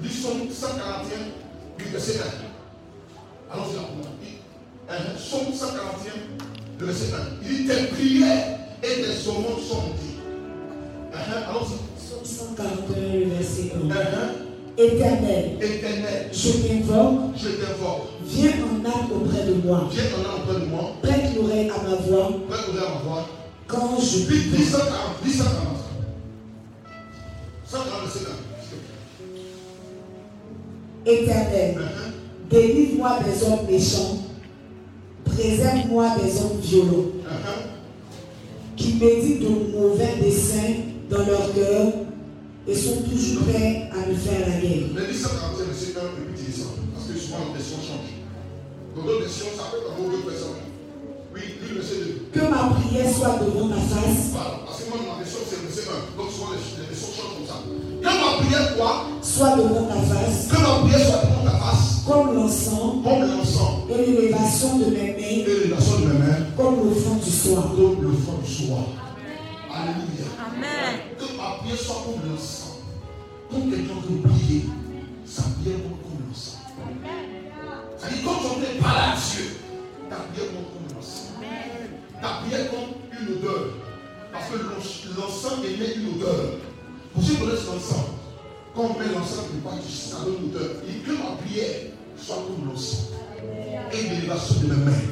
Lis Somme 141, verset 1. Allons-y là pour hein, Somme 141, verset 1. Il dit Tes prières et tes saumons sont votées. Hein, hein, allons-y. Somme 141, verset 1. Éternel, Éternel, je t'invoque, je t'invoque. Viens en âme auprès de moi. Viens en âme auprès de moi. Prête l'oreille à ma voix. Prête l'oreille à ma voix. Quand on subit 17 ans, 17 ans, 147 ans. Éternel, hein, hein. délivre-moi des hommes méchants, préserve-moi des hommes violents, uh -huh. qui méditent de mauvais desseins dans leur cœur et sont toujours prêts à me faire la guerre. Mais Les 17 ans, c'est le Seigneur, parce que souvent les questions changent. Dans d'autres questions, ça peut être avoir d'autres personnes. Que ma prière soit devant ta face. Parce que moi, ma version, c'est le verset 1. Donc, souvent, les, versions changent comme ça. Que ma prière, quoi? Soit devant ta face, Que ma prière soit devant ta face, comme l'encens comme l'encens et l'élévation de mes mains, et l'élévation de mes mains, comme le fond du soir. comme le fond du soir. Alléluia. Amen. Que ma prière soit comme l'encens. Comme quelqu'un peut prier, sa prière monte comme l'encens. C'est-à-dire, quand tu es en train de parler à Dieu, ta prière monte comme l'encens. Ta prière monte une odeur. Parce que l'encens l'encens émet une odeur. Pour ceux qui connaissent l'encens, quand on met l'encens quelque part, ça donne une odeur. Dit que ma prière soit comme l'encens. Et l'élévation de mes mains,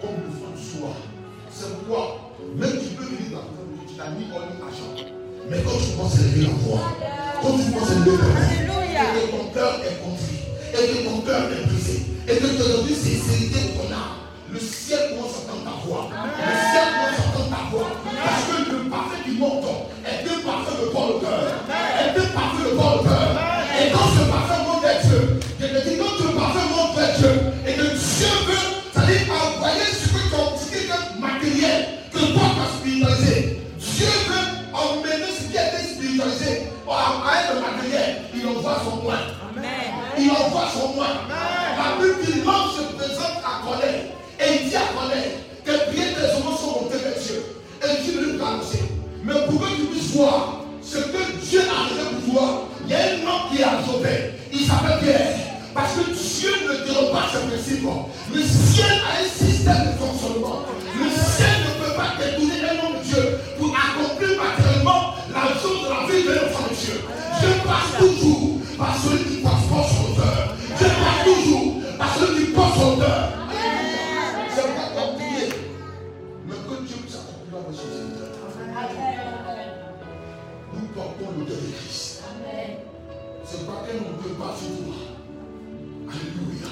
comme le fond du soir. C'est pourquoi, même tu peux venir dans la tu n'as ni or ni argent. Mais quand tu commences à élever la voix, quand tu commences à main, Alléluia. et que ton cœur est conduit, et que ton cœur est brisé, et que tu as aujourd'hui sincérité de ton âme, le ciel commence à voix. Le à entendre ta voix. Parce que le parfait qui monte est un parfait de bon cœur. Est un parfait de bon cœur. Et quand ce parfait monte vers Dieu, je te dis, quand ce parfait monte vers Dieu, et que Dieu veut, c'est-à-dire envoyer ce que tu as ce qui est matériel, que toi tu as spiritualisé. Dieu veut emmener ce qui a été spiritualisé à être matériel. Il envoie son. Amen. Il envoie son moi. La Bible dit l'homme se présente à Corneille. Et il dit à Corneille que bien des hommes sont montés vers Dieu. Et Dieu veut nous annoncer. Mais pour que tu puisses voir ce que Dieu a fait pour toi, il y a un homme qui à Jobé. Il s'appelle Pierre. Parce que Dieu ne dérobe pas ses principes. Le ciel a un système de fonctionnement. C'est pas qu'un ne peut pas toi. Alléluia.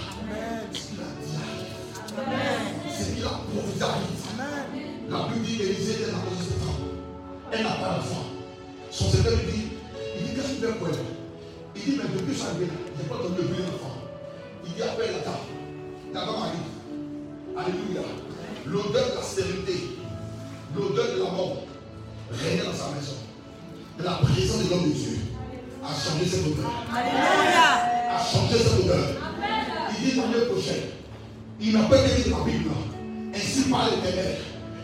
Ce qu'il a dit arrive. Ce qu'il a promis arrive. La Bible dit Élisée était dans le temps. Elle n'a pas d'enfant. Son serviteur lui dit, il dit, qu'est-ce que tu fais pour elle Il dit, mais depuis ça, je n'ai pas donné le bébé d'enfant. Il dit, appelle la dame. La dame arrive. Alléluia. L'odeur de la stérilité, l'odeur de la mort régnait dans sa maison. Mais la présence de l'homme de Dieu a changé cette odeur. A changé cette odeur. Il dit l'année prochaine, il n'a pas dit dans la Bible, ainsi parle l'éternel.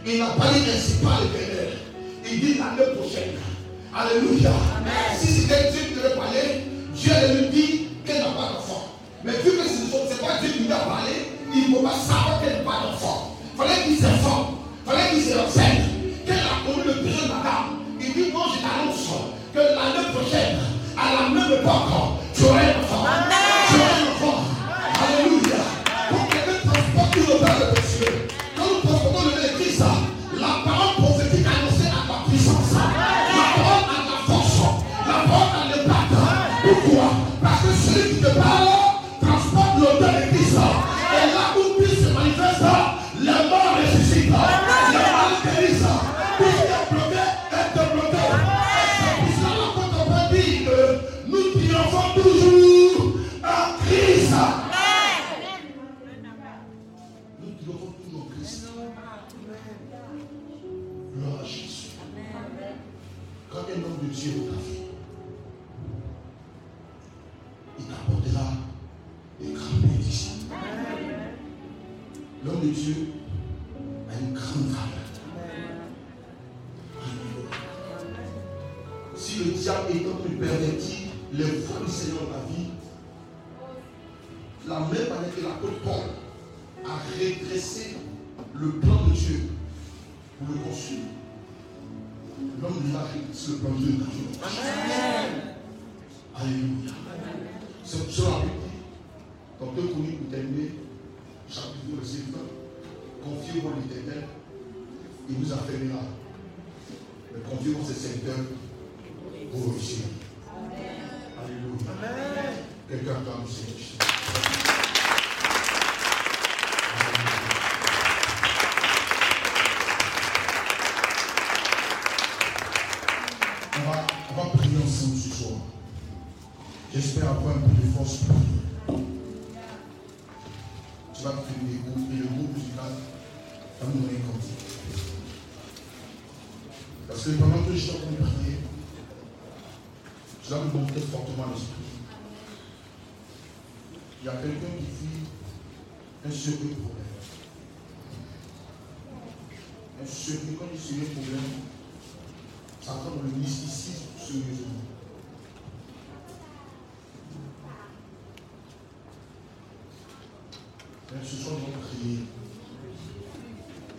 Il n'a pas dit ainsi parle l'éternel. Il dit l'année prochaine. Alléluia. Si c'était Dieu qui devait parler, Dieu allait lui dire qu'elle n'a pas d'enfant. Mais vu que ce n'est pas Dieu qui lui a parlé, il ne peut pas savoir qu'elle n'a pas d'enfant. À la même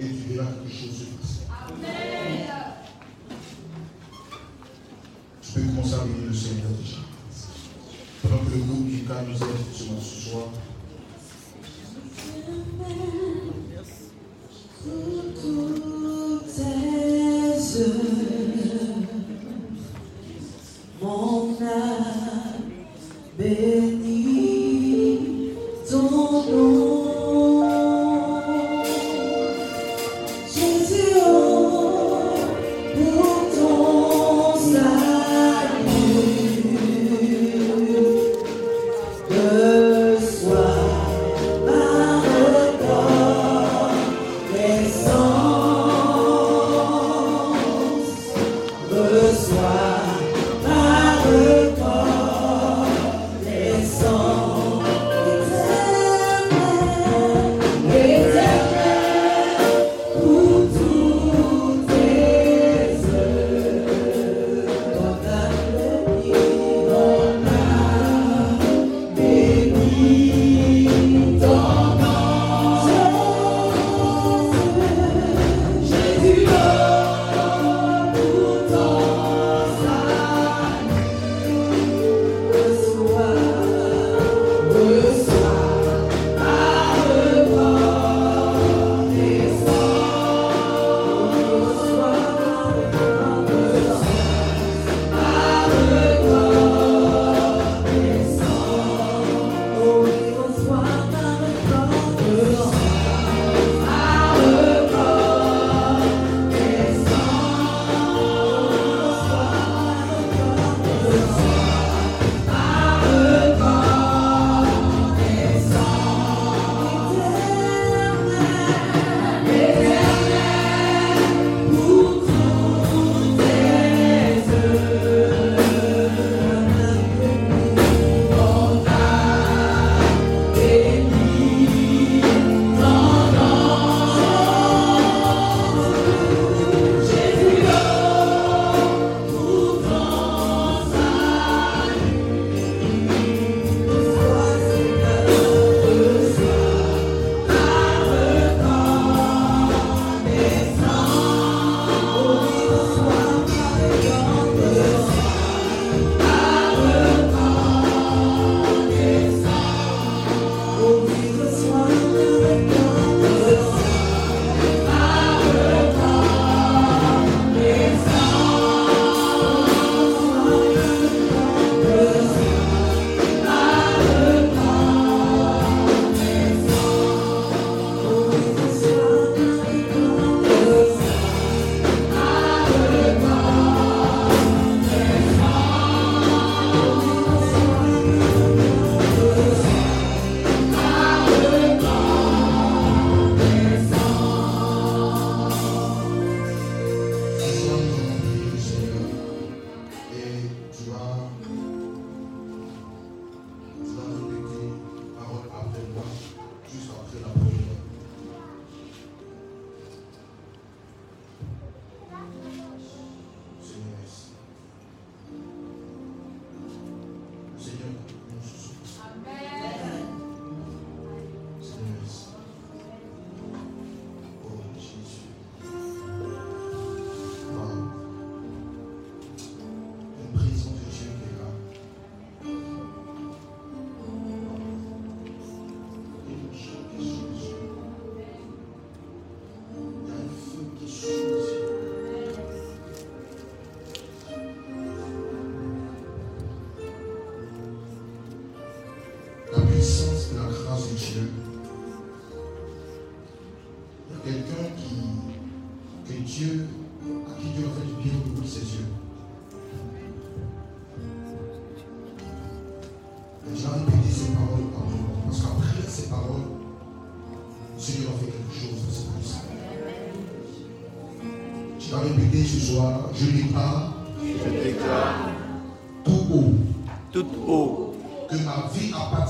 et tu verras quelque chose se passer. Amen. Tu peux commencer à bénir le Seigneur déjà. Pendant que le groupe du cas nous aide ce soir,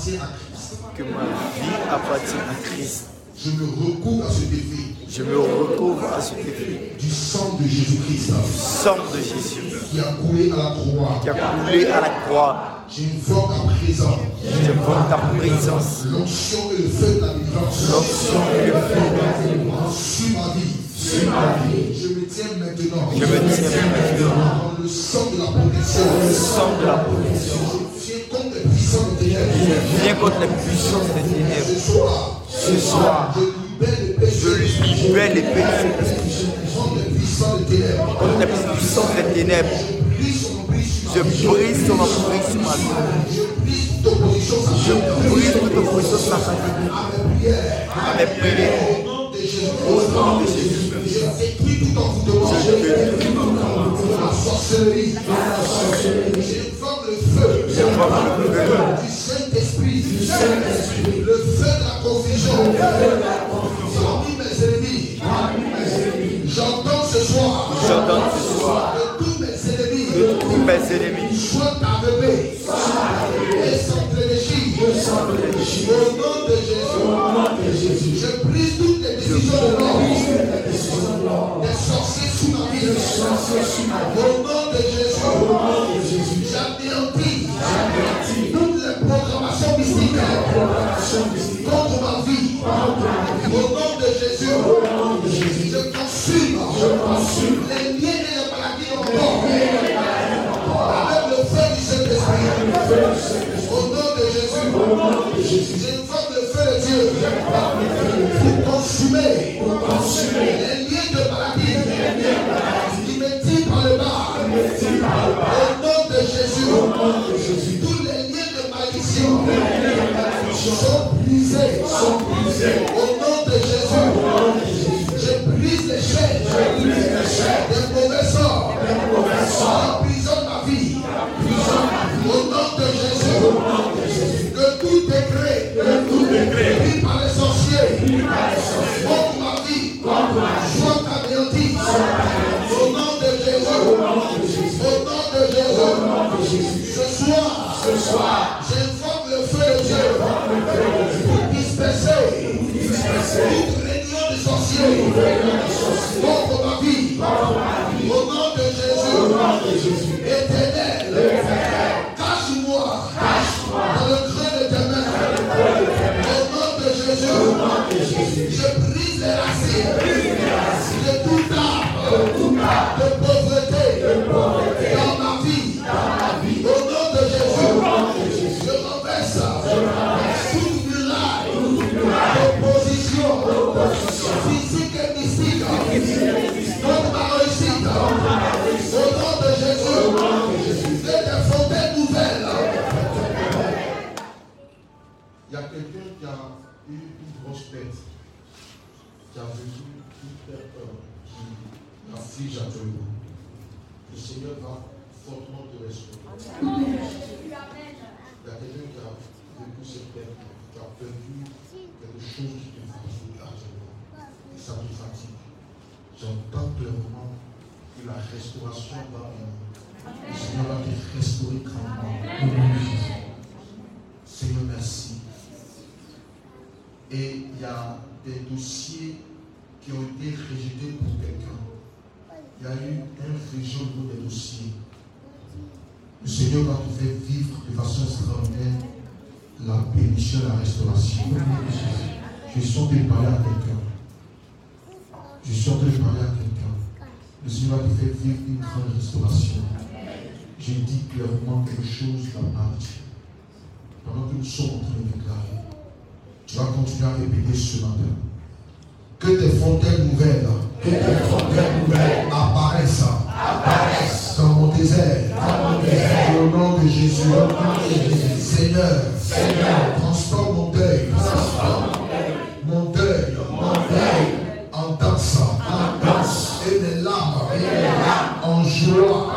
appartient à Christ. que ma vie appartient à Christ. Je me recouvre à ce défi Je me recouvre à ce défi du sang de Jésus-Christ sang de Jésus qui a coulé à la croix. qui a coulé à la croix. J'invoque à présent Je vois ta présence, l'onction et le feu de la délivrance l'option et le feu. sur ma vie. Sur ma vie. Je me tiens maintenant Je me tiens maintenant ténèbres. Brise son emprise sur ma Je brise. Je toute opposition Je satanique à mes prières. mes. Au nom de Jésus. De. Je détruis tout envoûtement. La sorcellerie. J'invoque le feu. Du Saint-Esprit. Le feu de la confusion. Parmi mes ennemis. J'entends ce soir. J'entends ce soir bénédiction et la restauration. Je suis en train de parler à quelqu'un. Je suis en train de parler à quelqu'un. Le Seigneur va te faire vivre une grande restauration. Je dis clairement quelque chose dans ma vie. Pendant que nous sommes en train de déclarer, tu vas continuer à répéter ce matin. Que tes fontaines nouvelles, apparaissent, dans mon désert. Au nom de Jésus. Seigneur, transforme mon deuil. Mon deuil. En danse. Et mes larmes. En joie.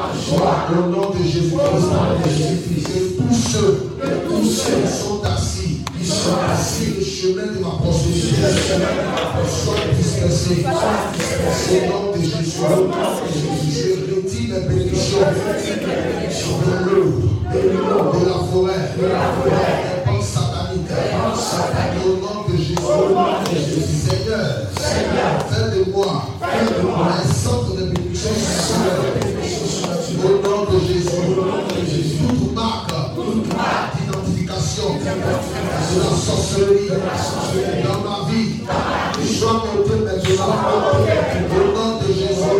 Au nom de Jésus-Christ. Que tous ceux qui sont assis le chemin de ma prospérité soit dispersé. Au nom de Jésus, je retire mes bénédictions de l'eau, de la forêt, des banques sataniques. Au nom de Jésus, Seigneur, fais de moi un centre de bénédiction au nom de Jésus, toute marque la sorcellerie dans ma vie, soit ôtée maintenant. Au nom de Jésus,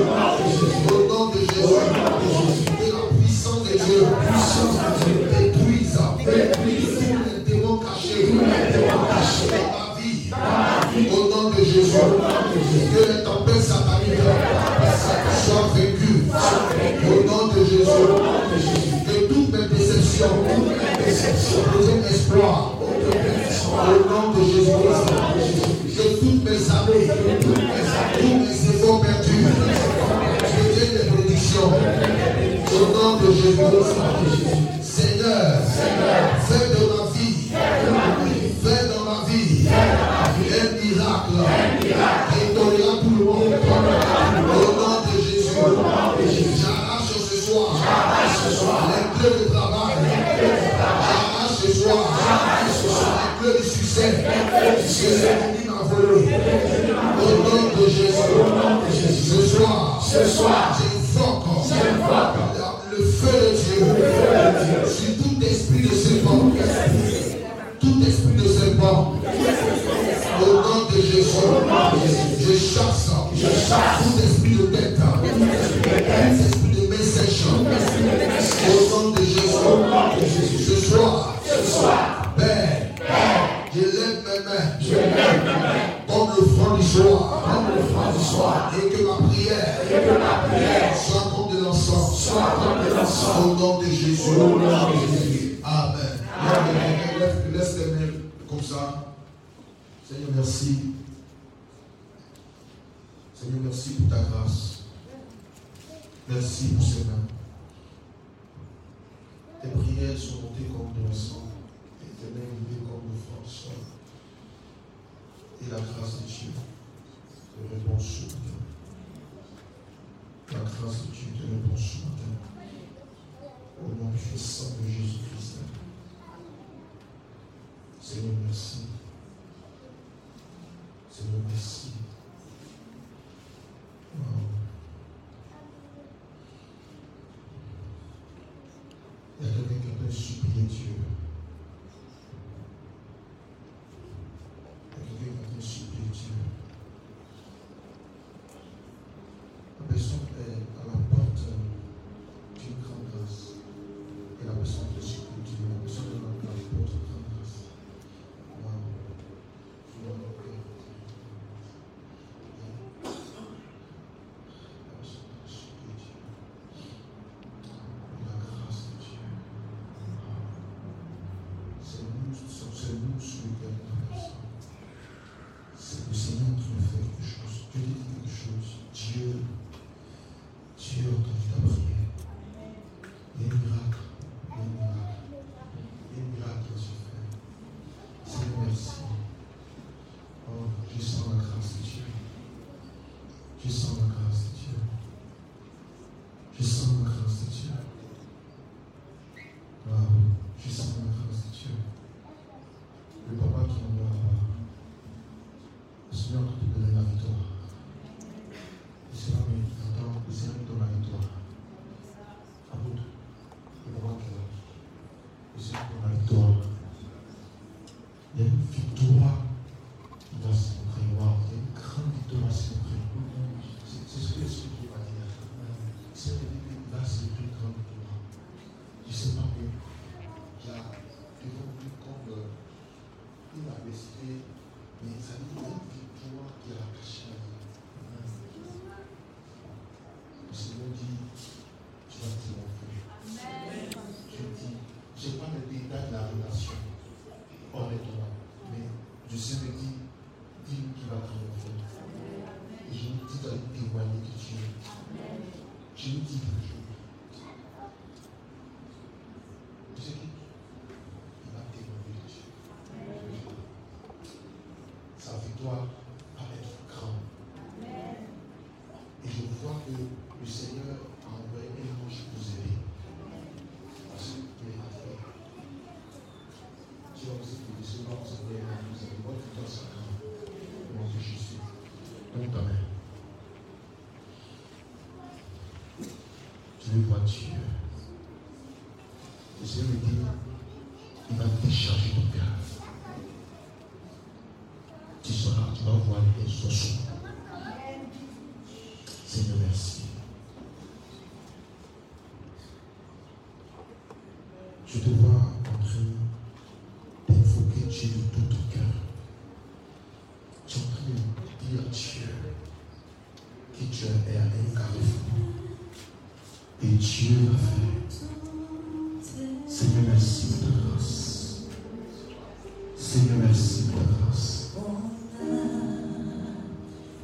au nom de Jésus, que la puissance de Dieu détruise tous les démons cachés dans ma vie. Au nom de Jésus, que les tempêtes sataniques soient vécues. Au nom de Jésus, que toutes mes déceptions, au nom de Jésus, que toutes mes années, tous mes efforts perdus, deviennent des bénédictions. Au nom de Jésus, Seigneur, fais de ma soir, j'invoque le feu de Dieu. Sur tout esprit de serpent. Tout esprit de serpent. Au nom de Jésus, je chasse. Tout esprit de tête, tout esprit de message. Au nom de Jésus, ce soir, Père, je lève mes mains. Comme le front du soir, et que ma Au nom de Jésus. Amen. Amen. Laisse tes mains comme ça. Seigneur, merci. Seigneur, merci pour ta grâce. Merci pour ces mains. Tes prières sont montées comme de l'encens et tes mains levées comme de France. Et la grâce de Dieu te répond ce matin. La grâce de Dieu te répond ce matin. Au nom puissant de Jésus-Christ. Seigneur, merci. Seigneur, merci. Il y a quelqu'un qui peut supplier Dieu. Il y a quelqu'un qui peut supplier Dieu. Nous sur le cœur de la personne. C'est le Seigneur qui nous fait quelque chose. Dieu dit quelque chose. Dieu, Dieu a entendu ta prière. Il y a un miracle. Il y a un miracle. Il y a un miracle qui se fait. Seigneur, merci. Oh, je sens la grâce de Dieu. Je sens la grâce de Dieu. Je sens la grâce de Dieu. Wow. Je sens la grâce de Dieu. Le papa qui envoie là-bas. Le Seigneur te donne la victoire. Le Seigneur me attend, le Seigneur me donne la victoire. Aboud, le papa qui est là. Le Seigneur me donne la victoire. Il y a une victoire qui va se prévoir. Il y a une grande victoire à se prévoir. C'est c'est ce que l'Esprit Dieu va dire. Le Seigneur me dit qu'il va se une grande victoire. Je ne sais pas, mais il y a devant lui comme euh, il a décidé, mais ça dit qu'il y a une victoire qui est cachée à lui. Le Seigneur dit, tu vas triompher. Je dis, je n'ai pas les détails de la relation, honnêtement, mais je sais me dit, dis-lui qu'il va triompher. Et je lui dis d'aller témoigner que tu es. Je lui dis quelque chose. Tu sais qui Il va témoigner de Dieu. Dois pas être grand. Et je vois que le Seigneur a envoyé un ange vous aider. Parce qu'il est. Tu vas aussi laisser voir, vous avez qui dois ça. Au nom de Jésus. Donne ta veux voir Dieu. Le Seigneur me dit, il va décharger ton cœur. Tu seras, tu vas voir les ossements. Seigneur, merci. Je te vois en train d'invoquer Dieu de tout ton cœur. Tu es en train de dire Dieu que tu es à un carrefour. Et Dieu l'a fait. Seigneur, merci pour ta grâce. Seigneur, merci pour ta grâce.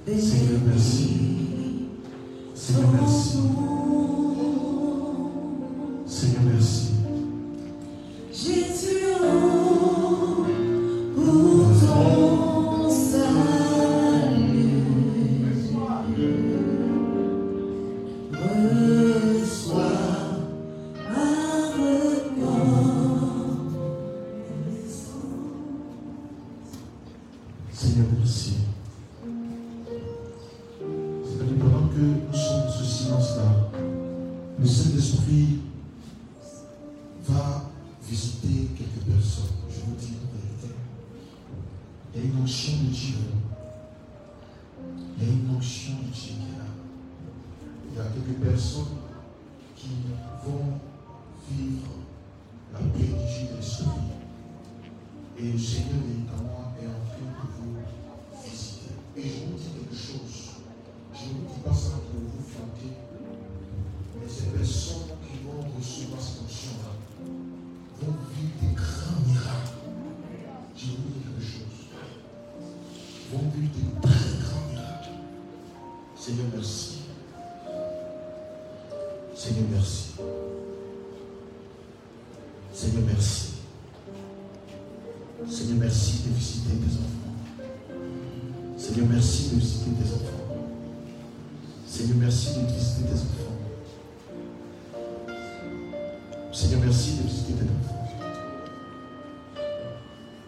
Seigneur, merci.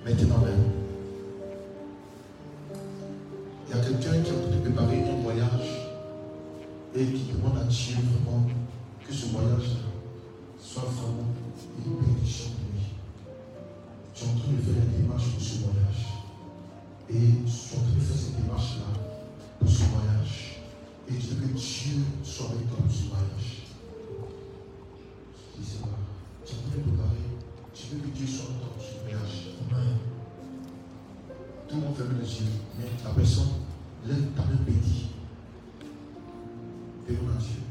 Maintenant même, il y a quelqu'un qui est en train de préparer un voyage et qui demande à Dieu vraiment que ce voyage soit vraiment une bénédiction de lui. Tu es en train de faire la démarche pour ce voyage. Et tu es en train de faire cette démarche-là pour ce voyage. Et tu veux que Dieu soit avec toi pour ce voyage. Je dis. Tu en train de préparer. Tu veux que Dieu soit yeux. Mais la personne lève main bénie. Demande à Dieu.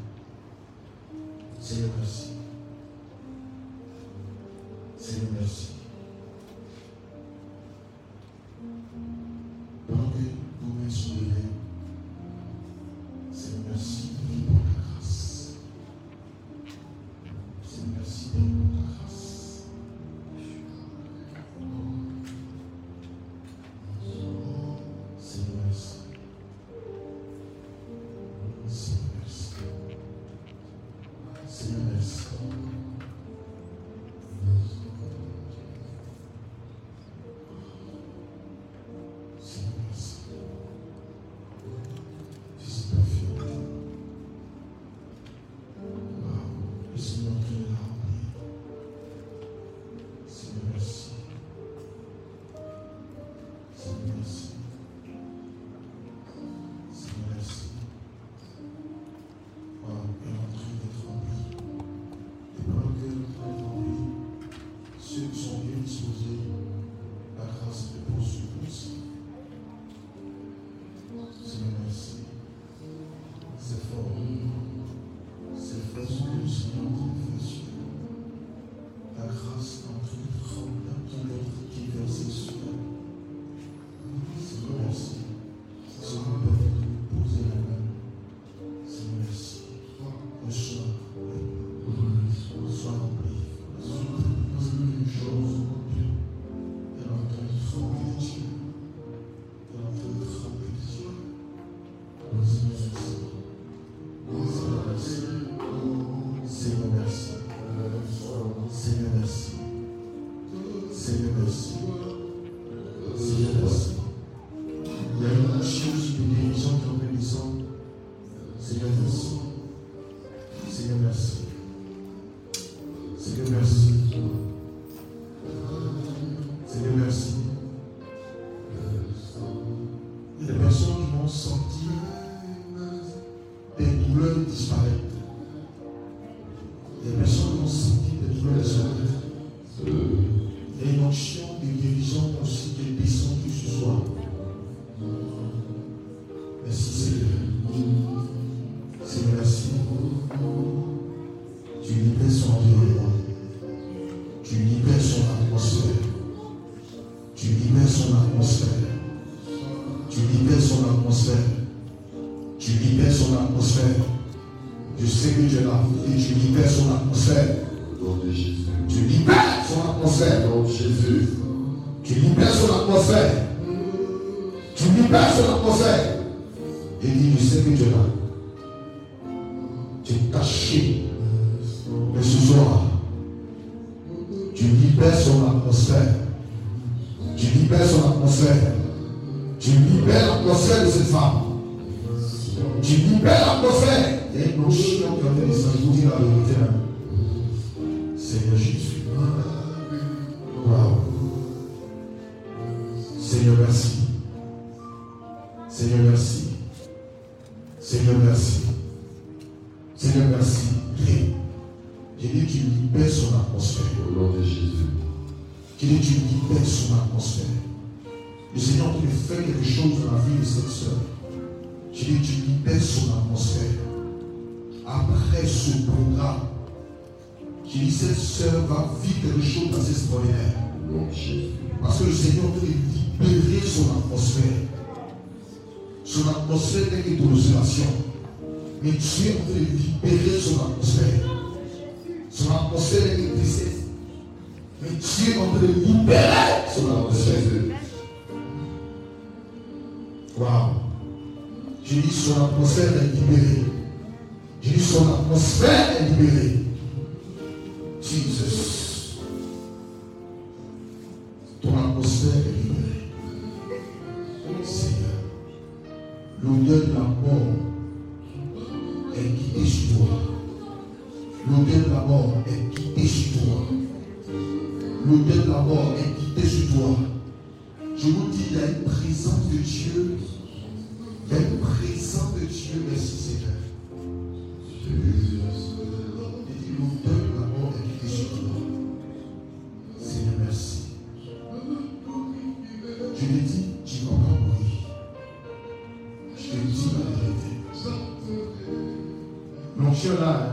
funcionário.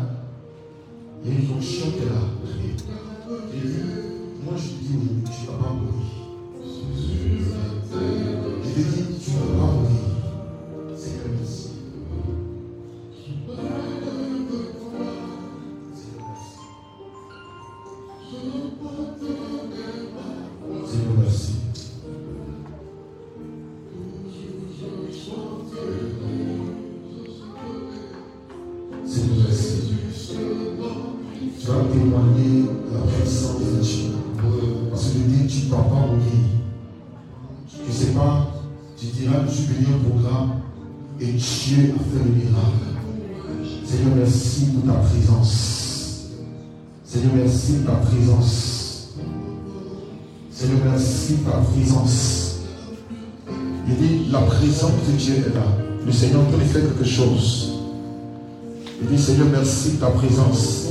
présence. Il dit, la présence de Dieu est là. Le Seigneur peut faire quelque chose. Il dit, Seigneur, merci de ta présence.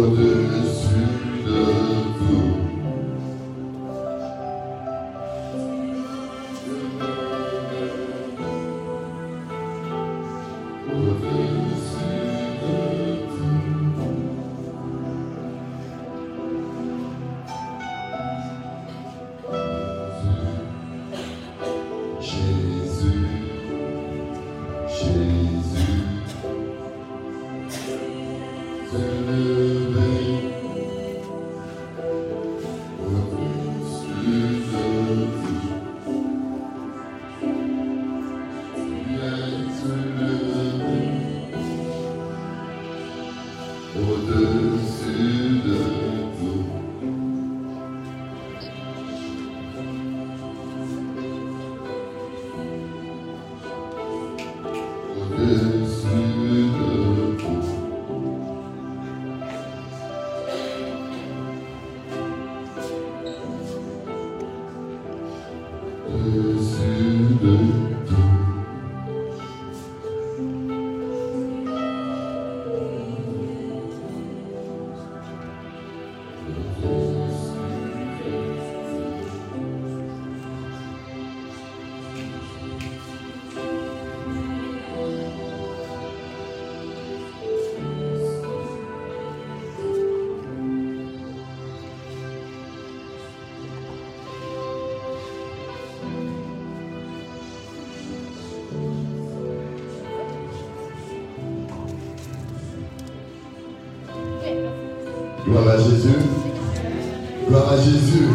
Au-dessus Gloire à Jésus. Gloire à Jésus.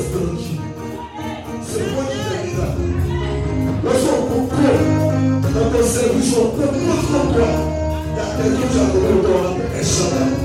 restante. Você pode integrar. Eu sou o controle. Tá, eu consigo juntar tudo o controle. Até que eu já vou controlar. É chamado.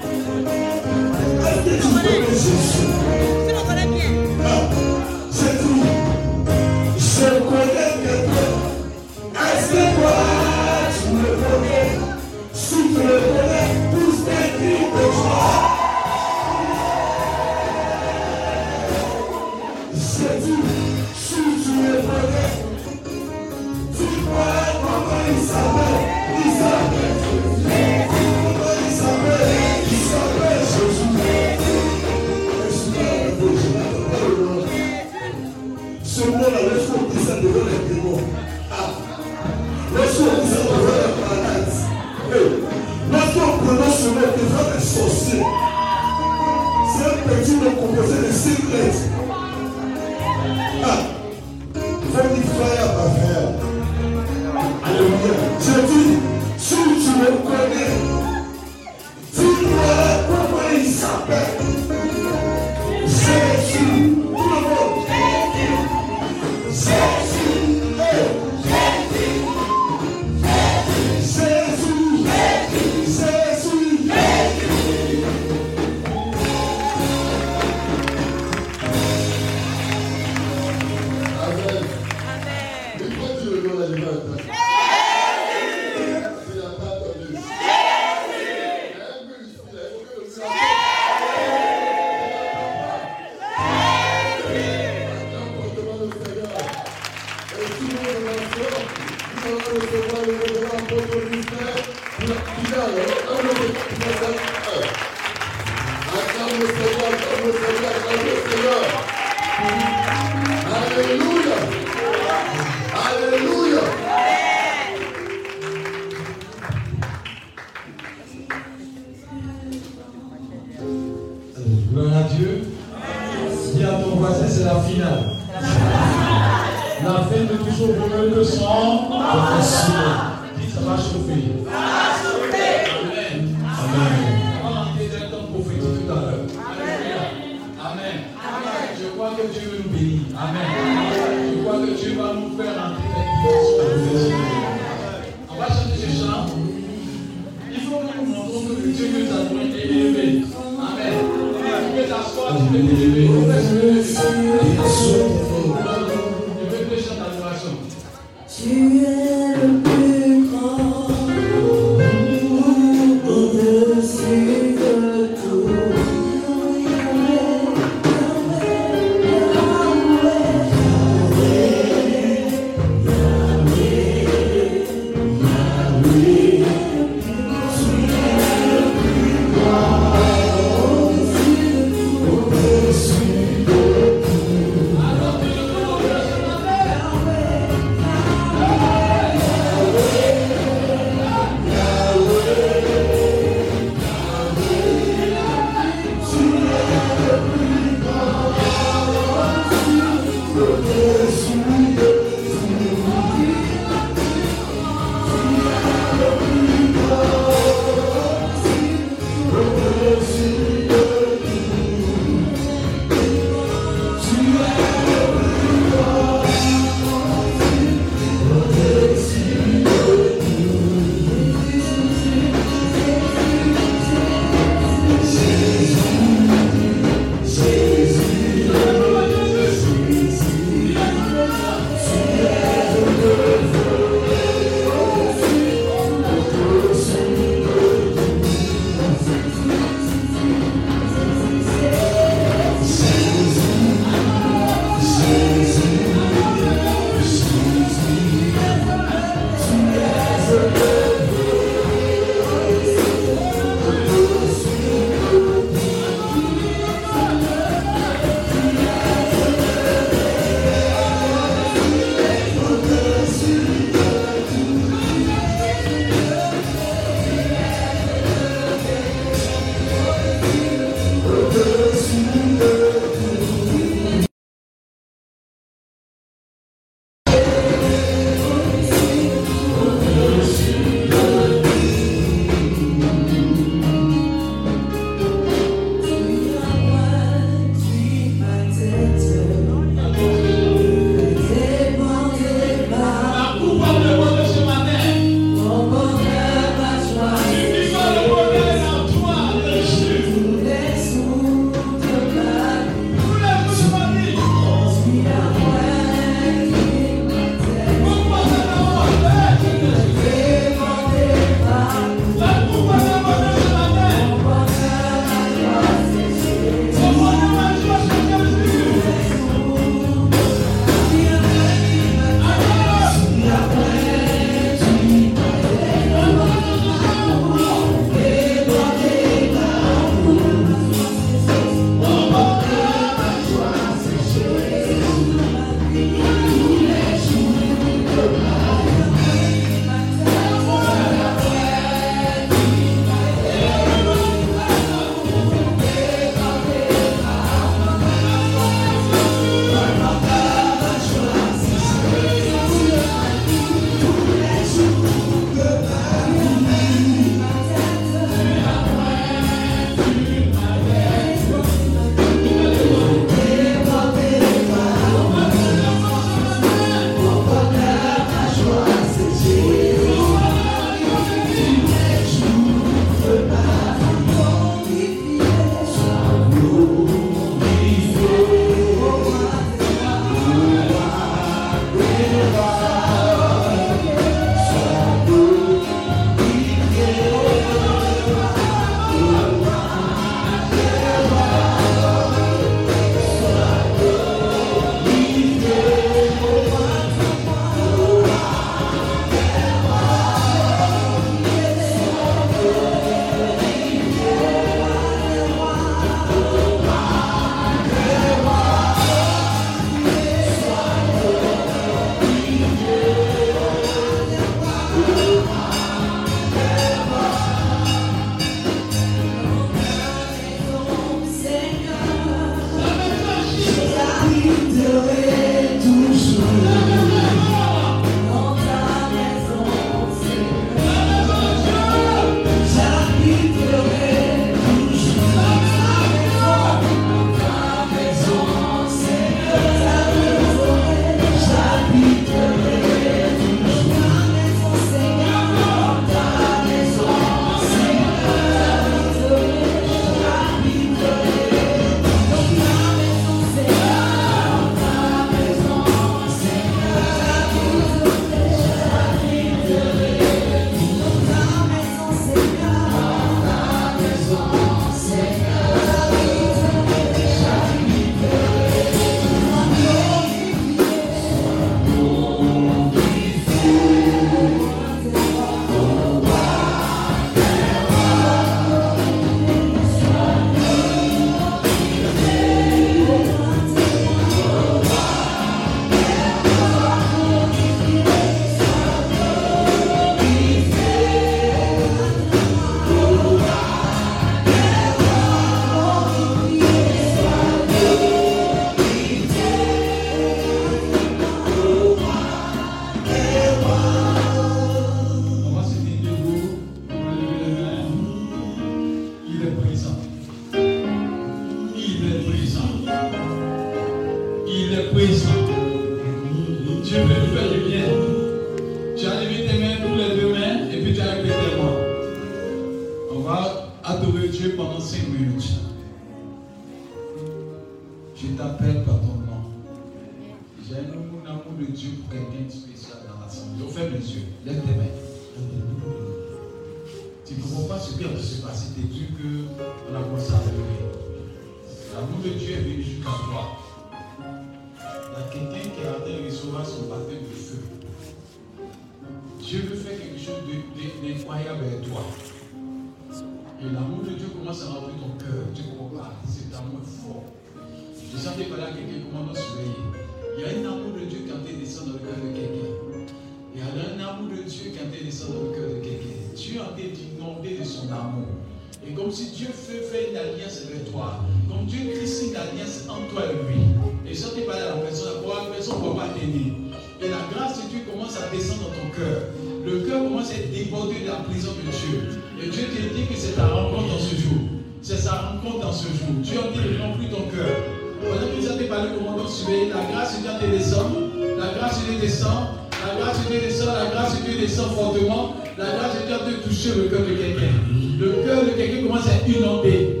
Dans le cœur de quelqu'un. Dieu a été inondé de son amour. Et comme si Dieu fait, fait une alliance avec toi. Comme Dieu crée une alliance entre toi et lui. Et sans te parler à la personne, la personne ne va pas tenir. Et la grâce de Dieu commence à descendre dans ton cœur. Le cœur commence à être débordé de la prison de Dieu. Et Dieu te dit que c'est ta rencontre dans ce jour. C'est sa rencontre dans ce jour. Dieu a dit de remplir ton cœur. Pendant que vous avez parlé commandant surveillé, la grâce de Dieu te descend. La grâce de Dieu descend. La grâce de Dieu descend. La grâce de Dieu descend fortement. La grâce de Dieu a te toucher le cœur de quelqu'un. Le cœur de quelqu'un commence à inondé.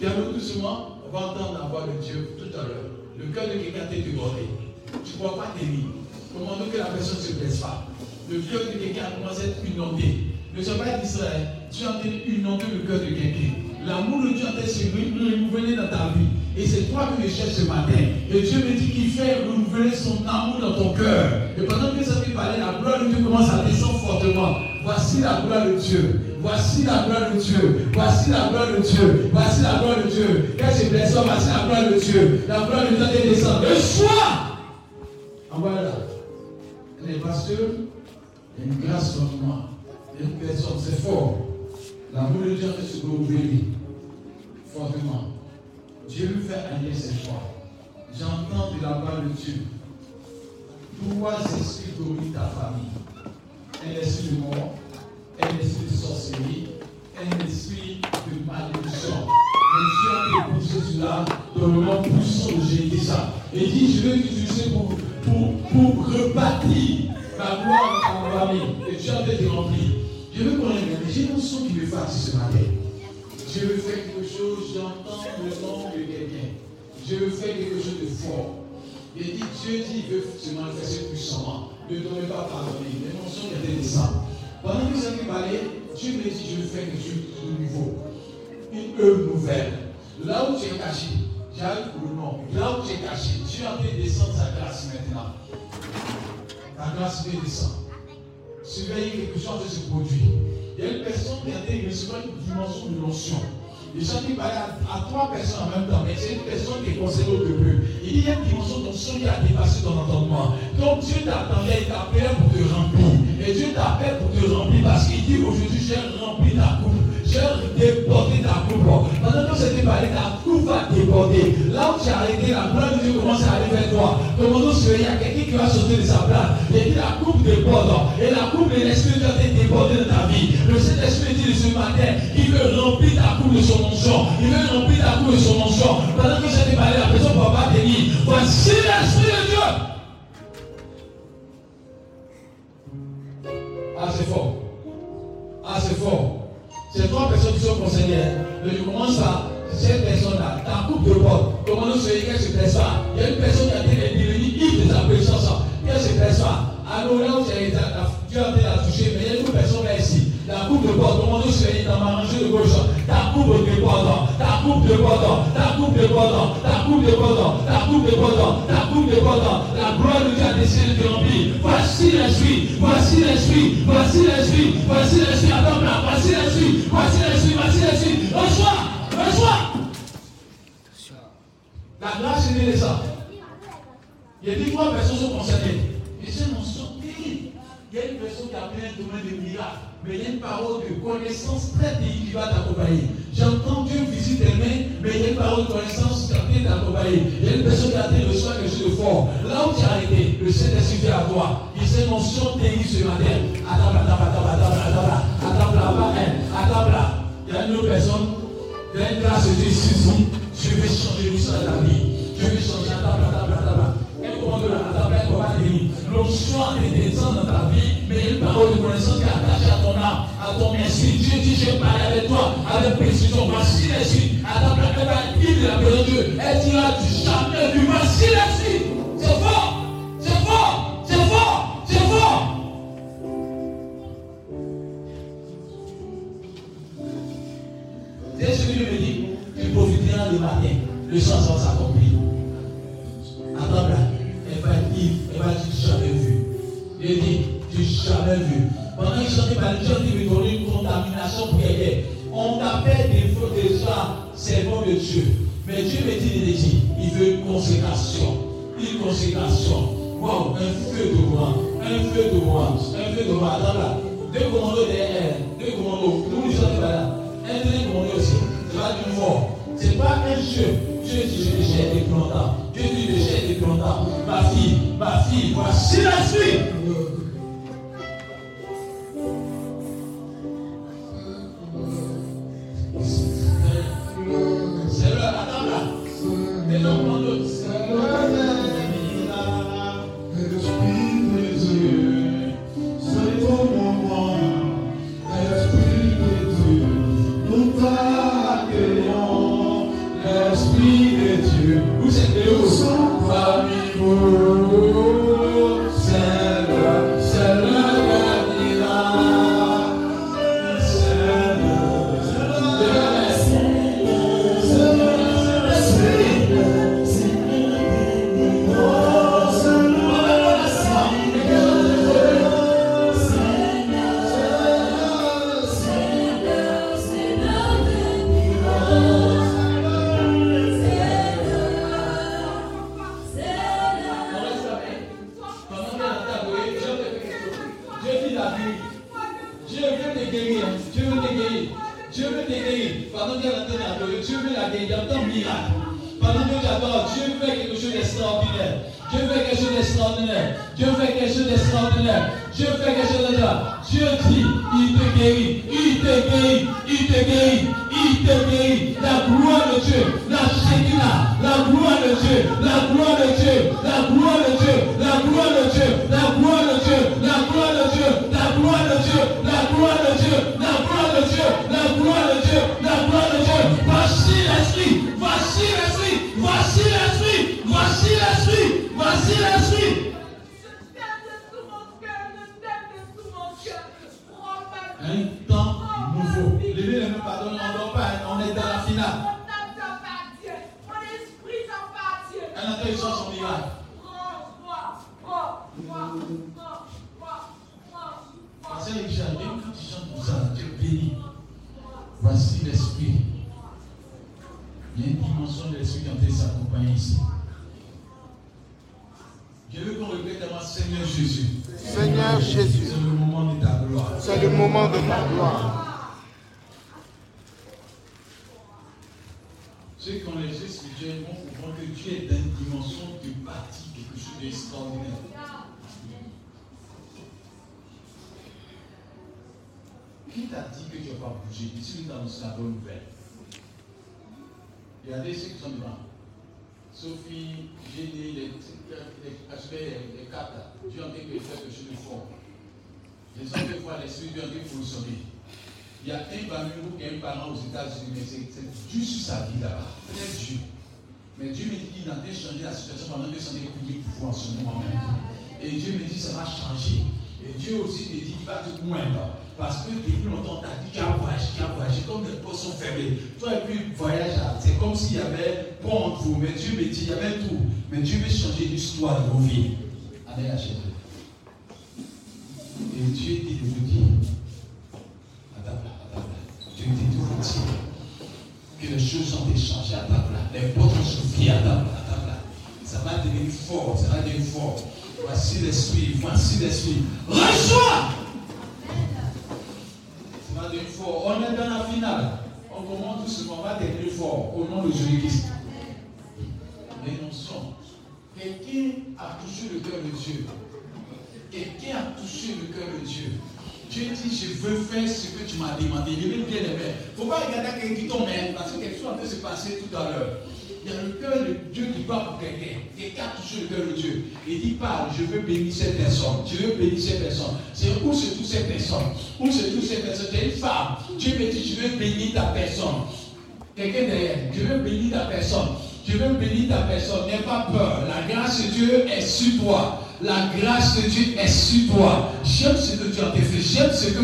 Ferme doucement, on va entendre la voix de Dieu tout à l'heure. Le cœur de quelqu'un t'est débordé. Tu ne crois pas t'aimer. Commandons que la personne ne se blesse pas. Le cœur de quelqu'un commence à être inondé. Sois pas d'Israël. Dieu est en train d'inonder le cœur de quelqu'un. L'amour de Dieu en train de se renouveler dans ta vie. Et c'est toi que je cherche ce matin. Et Dieu me dit qu'il fait renouveler son amour dans ton cœur. Et pendant que ça fait parler, la gloire de Dieu commence à descendre fortement. Voici la gloire de Dieu. Voici la gloire de Dieu. Voici la gloire de Dieu. Voici la gloire de Dieu. Quand je voici la gloire de Dieu. La gloire de Dieu est descendre. Le soir. Envoie-la. Les pasteurs, il y une grâce sur moi. Une personne, c'est fort. L'amour de Dieu est se renouveler fortement. Dieu lui fait allier ses choix. J'entends de la part de Dieu. Trois esprits ta famille? Un esprit de mort, un esprit de sorcellerie, un esprit de malédiction. Mais Dieu a déposé cela dans le nom puissant de Jésus. Et dit, je vais l'utiliser pour, pour, pour rebâtir ma gloire dans ma famille. Et Dieu a été rempli. Je veux qu'on regarde. J'ai une son qui me fatigue ce matin. Dieu veut faire quelque chose, j'entends le nom de Dieu veut faire quelque chose de fort. Il dit, Dieu dit, il veut se manifester puissamment. Ne donnez pas pardonner. L'émotion qui était descendue. Pendant que qui parlait, Dieu me dit, je veux faire quelque chose de nouveau. Une œuvre nouvelle. Là où tu es caché, j'arrive pour le nom. Là où tu es caché, Dieu a fait descendre sa grâce maintenant. La grâce vient descendre. Surveillez quelque chose de se produit. Il y a une personne qui a recevoir une dimension de notion. Les gens qui parlent à, trois personnes en même temps, mais c'est une personne qui est concernée au début. Il y a une dimension notion qui a dépassé ton entendement. Donc Dieu t'attendait, il t'appelle pour te remplir. Et Dieu t'appelle pour te remplir parce qu'il dit aujourd'hui, j'ai rempli ta coupe. Débordé ta coupe. Pendant que c'était parlé, ta coupe va déborder. Là où tu as arrêté, la gloire de Dieu commence à aller vers toi. Commandons sur il y a quelqu'un qui va sauter de sa place. Et dit la coupe déborde. Et la coupe de l'Esprit de Dieu est débordée dans ta vie. Le Saint-Esprit dit ce matin, il veut remplir ta coupe de son onction. Il veut remplir ta coupe de son onction. Pendant que c'était parlé, la personne ne va pas te dire, voici l'Esprit de Dieu. Ah, c'est fort. Ah, c'est fort. C'est trois personnes qui sont concernées. Mais je commence par cette personne-là. Ta coupe de porte. Comment nous soyons qu'elle se blesse. Il y a une personne qui a été devenue ivre de sa présence. Qu'elle se blesse pas. Alors là où Dieu a été la toucher, mais il y a une personne là ici. La coupe de porte, comment nous soyons dans ma rangée de gauche. Ta coupe de porte, ta coupe de porte, ta coupe de porte, ta coupe de porte, ta coupe de porte, ta coupe de porte. La gloire de Dieu a décidé de remplir. Voici l'esprit, voici l'esprit, voici l'esprit, voici l'esprit. Attends là, voici l'esprit, voici l'esprit, voici l'esprit. Reçois, reçois. La grâce est née ça. Il y a dit trois personnes sont concernées. Et c'est mon son terrible. Il y a une personne qui a plein de domaine de miracles mais il y a une parole de connaissance très délicate qui va t'accompagner. J'entends Dieu visite tes mais il y a une parole de connaissance qui va t'accompagner. Il y a une personne qui a été reçoit quelque de fort. Là où tu es arrêté, le Saint-Esprit vient à toi. Il s'est mention ce matin. attends, atabla, atabla, atabla, atabla, atabla, atabla. Il y a une autre personne, il a une grâce de Dieu je vais changer l'histoire de ta vie. Je vais changer, atabla, atabla, atabla. Elle commande là, atabla, dans ta vie une parole de connaissance qui est attachée à ton âme, à ton esprit. Dieu dit, je parle avec toi avec précision. Voici l'esprit. Adam va dire de la présence de Dieu. Elle dira, jamais vu. Voici l'esprit. C'est fort. C'est fort. C'est fort. C'est fort. C'est ce que me dit. Tu profiteras le matin. Le sang va s'accomplir. ta là, elle va dire, elle va dire, jamais vu. Dieu dit, jamais vu. Pendant qu'ils sont épargnés, ils ont une contamination prière. On appelle des faux des servants de Dieu. Mais Dieu me dit, il dit, il veut une consécration. Une consécration. Wow, un feu de roi, un feu de roi, un feu de roi. Deux commandos derrière, deux commandos, nous nous sommes là. Un deuxième commando aussi, c'est pas du mort. C'est pas un jeu. Dieu dit, je déchire depuis longtemps. Dieu dit, je déchire depuis longtemps. Ma fille, ma fille, voici la suite.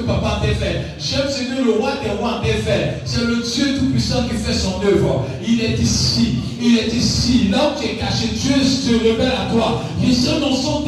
Papa t'a fait. J'aime ce le roi des rois t'a fait. C'est le Dieu Tout-Puissant qui fait son œuvre. Il est ici. Il est ici. Là où tu es caché, Dieu se révèle à toi. Il sait dans son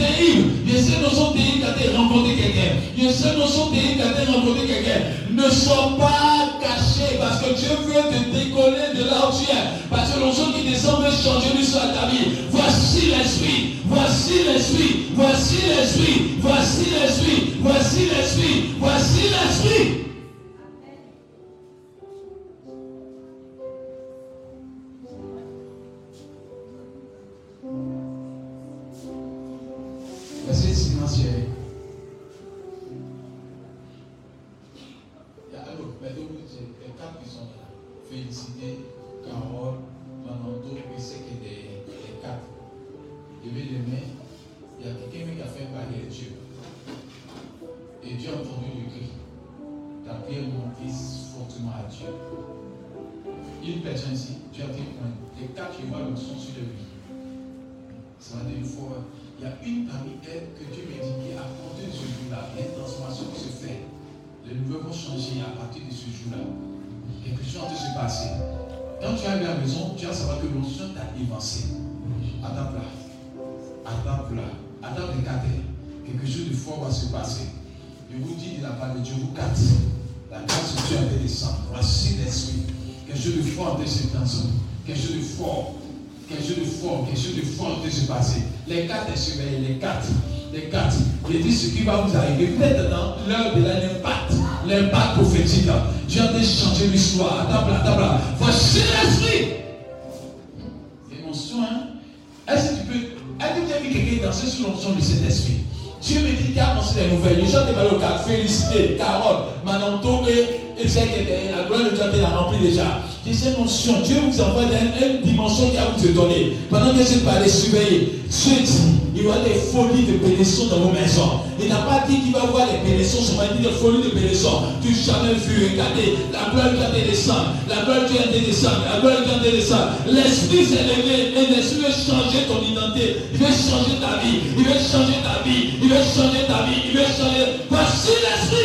envoie une, dimension qui a vous te donner. Pendant que je parle surveiller, Dieu dit, il y aura des folies de bénédiction dans vos maisons. Il n'a pas dit qu'il va voir les bénédictions, il va dire des folies de bénédiction. Tu n'as jamais vu, regardez, la gloire de Dieu descend, la gloire de Dieu descend, la gloire de Dieu descend. L'esprit s'est levé et l'esprit veut changer ton identité. Il veut changer ta vie, il veut changer ta vie, il veut changer ta vie, il veut changer. Voici l'esprit.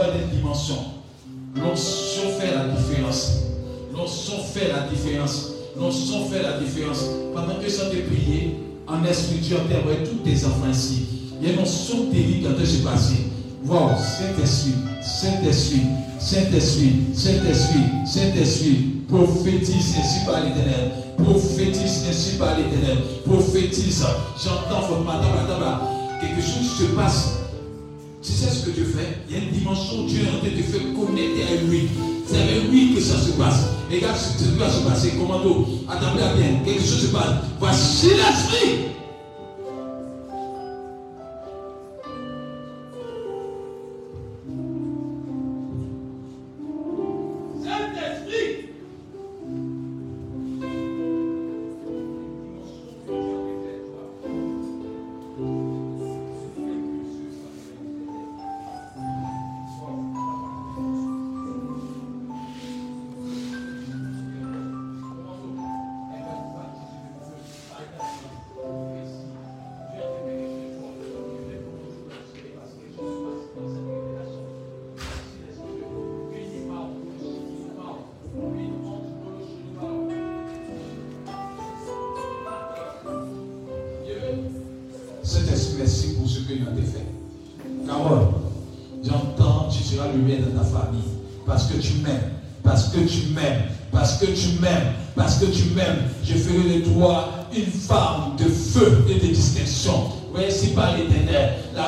Des dimensions. L'onction fait la différence. L'onction fait la différence. L'onction fait la différence. Pendant que ça te prier, en esprit, Dieu a envoyé tous tes enfants ici. Il y a une onction terrible quand passé. Wow, Saint-Esprit, Saint-Esprit, Saint-Esprit, Saint-Esprit, Saint-Esprit, prophétise ainsi par l'éternel. Prophétise ainsi par l'éternel. Prophétise. J'entends votre matin, quelque chose se passe. Tu sais ce que Dieu fait Il y a une dimension où Dieu est en train de te faire connecter à lui. C'est avec lui que ça se passe. Regarde ce qui va se passer. Commando, attendez bien. Quelque chose se passe. Voici l'esprit.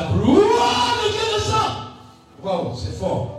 la c'est fort.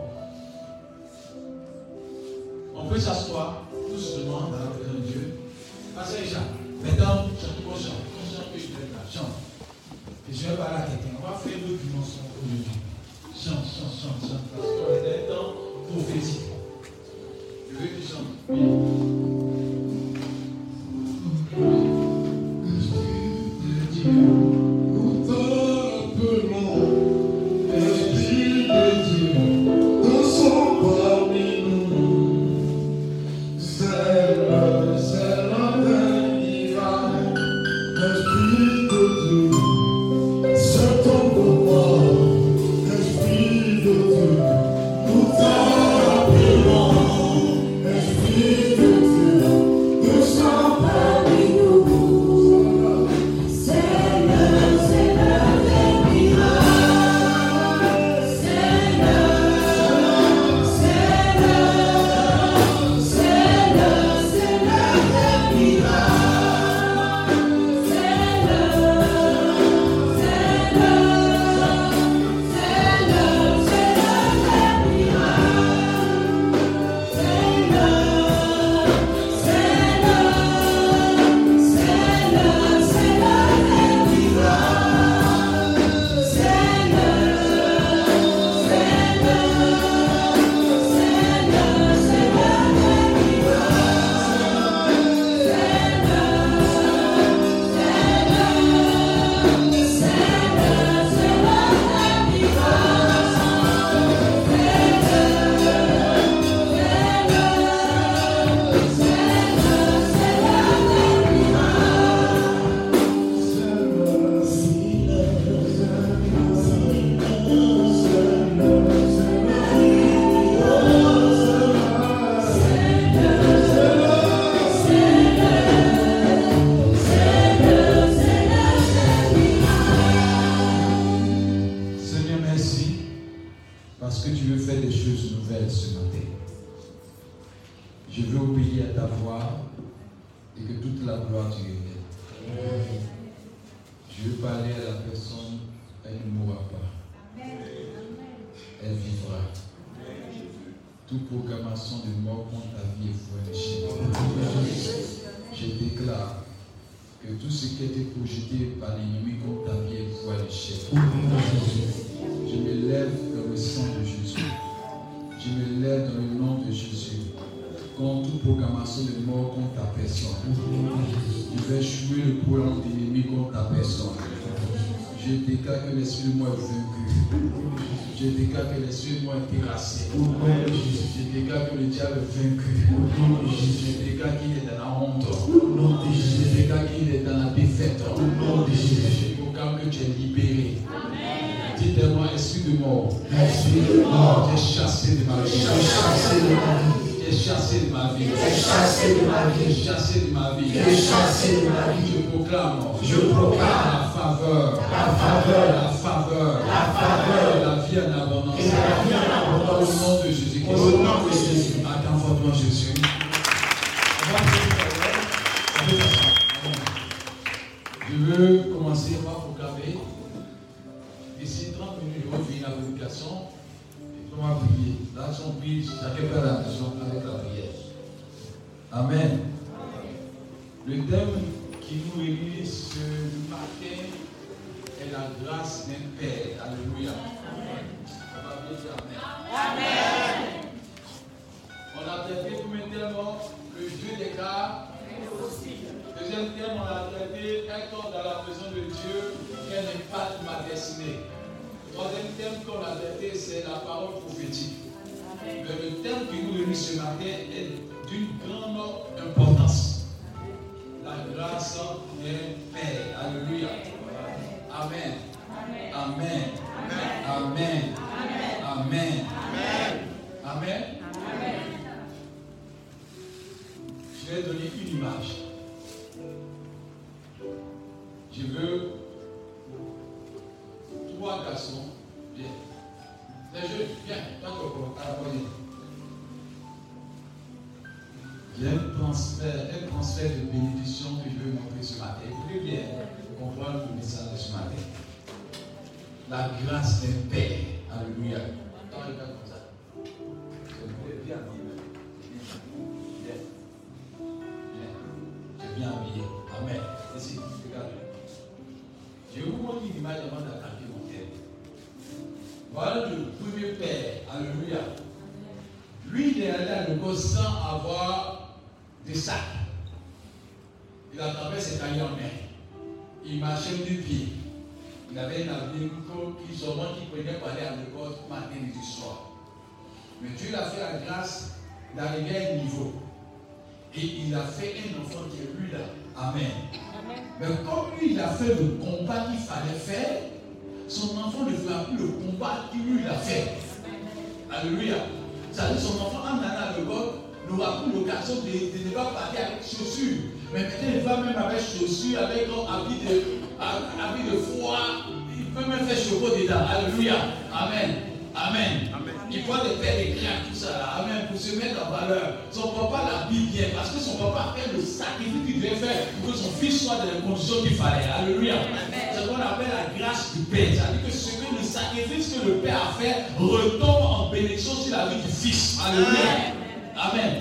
Son papa a fait le sacrifice qu'il devait faire pour que son fils soit dans les conditions qu'il fallait. Alléluia. C'est ce qu'on appelle la grâce du Père. C'est-à-dire que ce que le sacrifice que le Père a fait retombe en bénédiction sur la vie du Fils. Alléluia. Amen.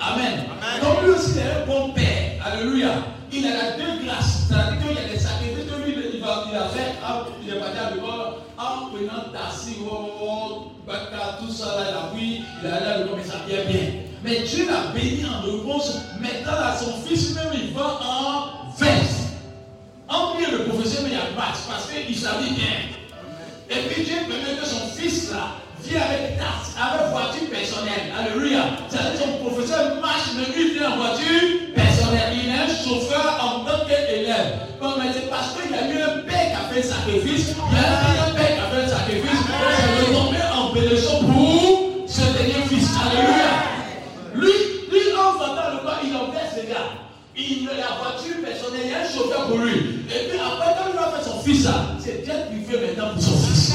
Amen. Donc lui aussi, il est un bon Père. Alléluia. Il a la deux grâces. C'est-à-dire qu'il y a des sacrifices que lui, il, va, il a fait. Il est parti à l'école en prenant tassi, baka, tout ça, là, il a pris. Il a allé à l'école, mais ça vient bien. Mais Dieu l'a béni en réponse. Maintenant, là, son fils même, il va en veste. En plus, le professeur, mais il y a pas parce qu'il savait bien. Et puis Dieu permet que son fils, là, vient avec tasse, avec voiture personnelle. Alléluia. C'est-à-dire que son professeur marche, mais lui, vient en voiture personnelle. Il est un chauffeur en tant qu'élève. Mais c'est parce qu'il y a eu un père qui a fait sacrifice. Il y a gars. Il a la voiture personnelle, il y a un chauffeur pour lui. Et puis après, quand il va faire son fils, c'est Dieu qui fait maintenant pour son fils.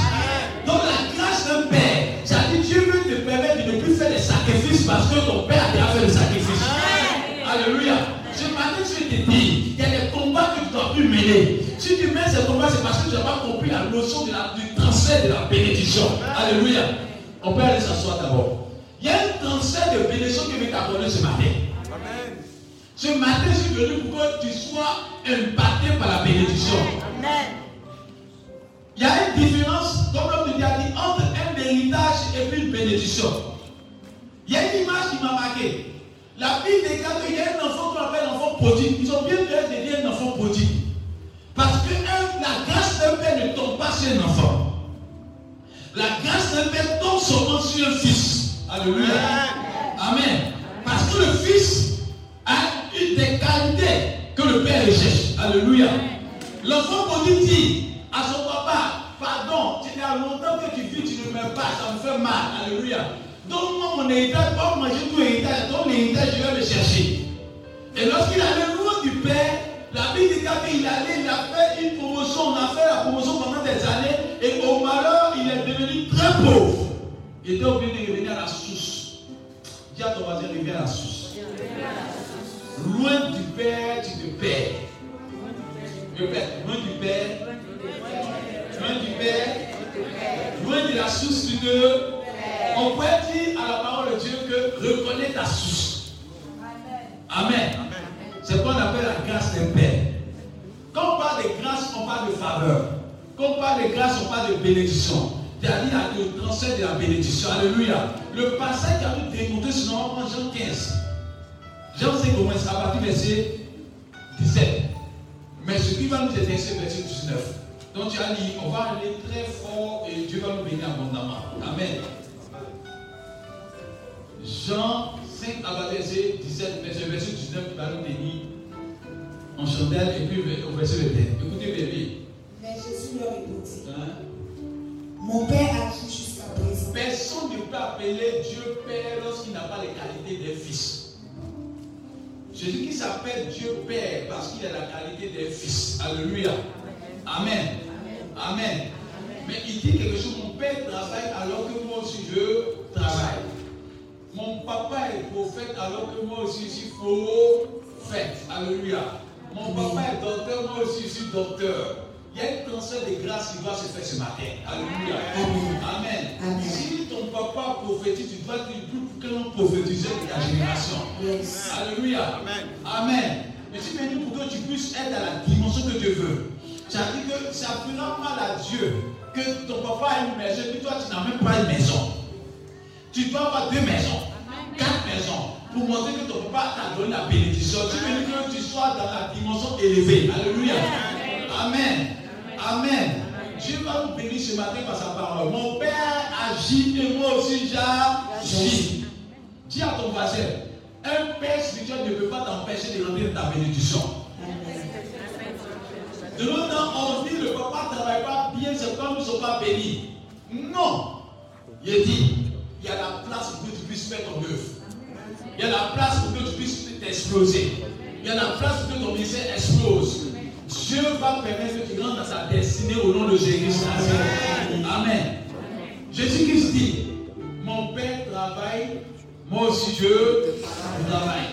Donc la grâce d'un père, c'est-à-dire Dieu veut te permettre de ne plus faire des sacrifices parce que ton père a déjà fait le sacrifice. Alléluia. Ce matin, je te dis, il y a des combats que tu dois plus mener. Si tu mets ces combats, c'est parce que tu n'as pas compris la notion de la, du transfert de la bénédiction. Alléluia. On peut aller s'asseoir d'abord. Il y a un transfert de bénédiction qui veut t'accorder ce matin. Ce matin, je suis venu pour que tu sois impacté par la bénédiction. Amen. Il y a une différence, comme l'homme de Dieu a dit, entre un héritage et une bénédiction. Il y a une image qui m'a marqué. La Bible déclare qu'il y a un enfant qu'on appelle l'enfant prodigue. Ils ont bien fait de dire un enfant prodigue. Parce que un, la grâce d'un père ne tombe pas sur un enfant. La grâce d'un père tombe seulement sur un fils. Alléluia. Amen. Parce que le fils a une des qualités que le père recherche. Alléluia. L'enfant prodigue dit à son papa, pardon, il y a longtemps que tu vis, tu ne meurs pas, ça me fait mal. Alléluia. Donne-moi mon héritage, pas manger tout héritage, ton héritage, je vais le chercher. Et lorsqu'il allait loin du père, la Bible dit qu'il allait, il a fait une promotion, on a fait la promotion pendant des années, et au malheur, il est devenu très pauvre. Il était obligé de revenir à la source. Dis à ton voisin, reviens à la source. Loin du père, tu te perds. Loin du père, loin du père, loin de la source tu te. On peut dire à la parole de Dieu que reconnais ta source. Amen. C'est ce qu'on appelle la grâce d'un père. Quand on parle de grâce, on parle de faveur. Quand on parle de grâce, on parle de bénédiction. C'est-à-dire le transfert de la bénédiction. Alléluia. Le passage qui a nous démontré, on prend Jean 15. Jean 5 commence à partir du verset 17. Mais ce qui va nous intéresser, verset 19. Donc tu as dit, on va aller très fort et Dieu va nous bénir abondamment. Amen. Jean 5 à verset 17, mais ce verset 19 qui va nous bénir en chandelle et puis au verset 21. Écoutez, bébé. Mais Jésus leur répondit Hein? Mon Père a dit jusqu'à présent. Personne ne peut appeler Dieu Père lorsqu'il n'a pas les qualités d'un fils. Jésus qui s'appelle Dieu Père parce qu'il a la qualité d'un fils. Alléluia. Amen. Amen. Mais il dit quelque chose, mon père travaille alors que moi aussi je travaille. Mon papa est prophète alors que moi aussi je suis prophète. Alléluia. Mon papa est docteur, moi aussi je suis docteur. Il y a un transfert de grâce qui doit se faire ce matin. Alléluia. Amen. Amen. Amen. Si ton papa prophétise, tu dois dire plus pour que l'on prophétise de ta génération. Yes. Alléluia. Amen. Mais si maintenant pour que tu puisses être à la dimension que Dieu veut, as dit que ça fera mal à Dieu que ton papa a une maison et que toi tu n'as même pas une maison. Tu dois avoir deux maisons, quatre maisons, pour montrer que ton papa t'a donné la bénédiction. Tu veux dire que tu sois dans la dimension élevée. Alléluia. Amen. Amen. Dieu va nous bénir ce matin par sa parole. Mon Père agit et moi aussi j'agis. Dis à ton voisin, un Père spirituel ne peut pas t'empêcher de rentrer dans ta bénédiction. De l'autre temps, on dit le papa ne travaille pas bien, c'est comme ils ne sont pas bénis. Non. Il dit, il y a la place pour que tu puisses faire ton œuvre. Il y a la place pour que tu puisses t'exploser. Il y a la place pour que ton ministère explose. Dieu va permettre que tu rentres dans sa destinée au nom de Jésus-Christ. Amen. Jésus-Christ dit, mon Père travaille, moi aussi je travaille.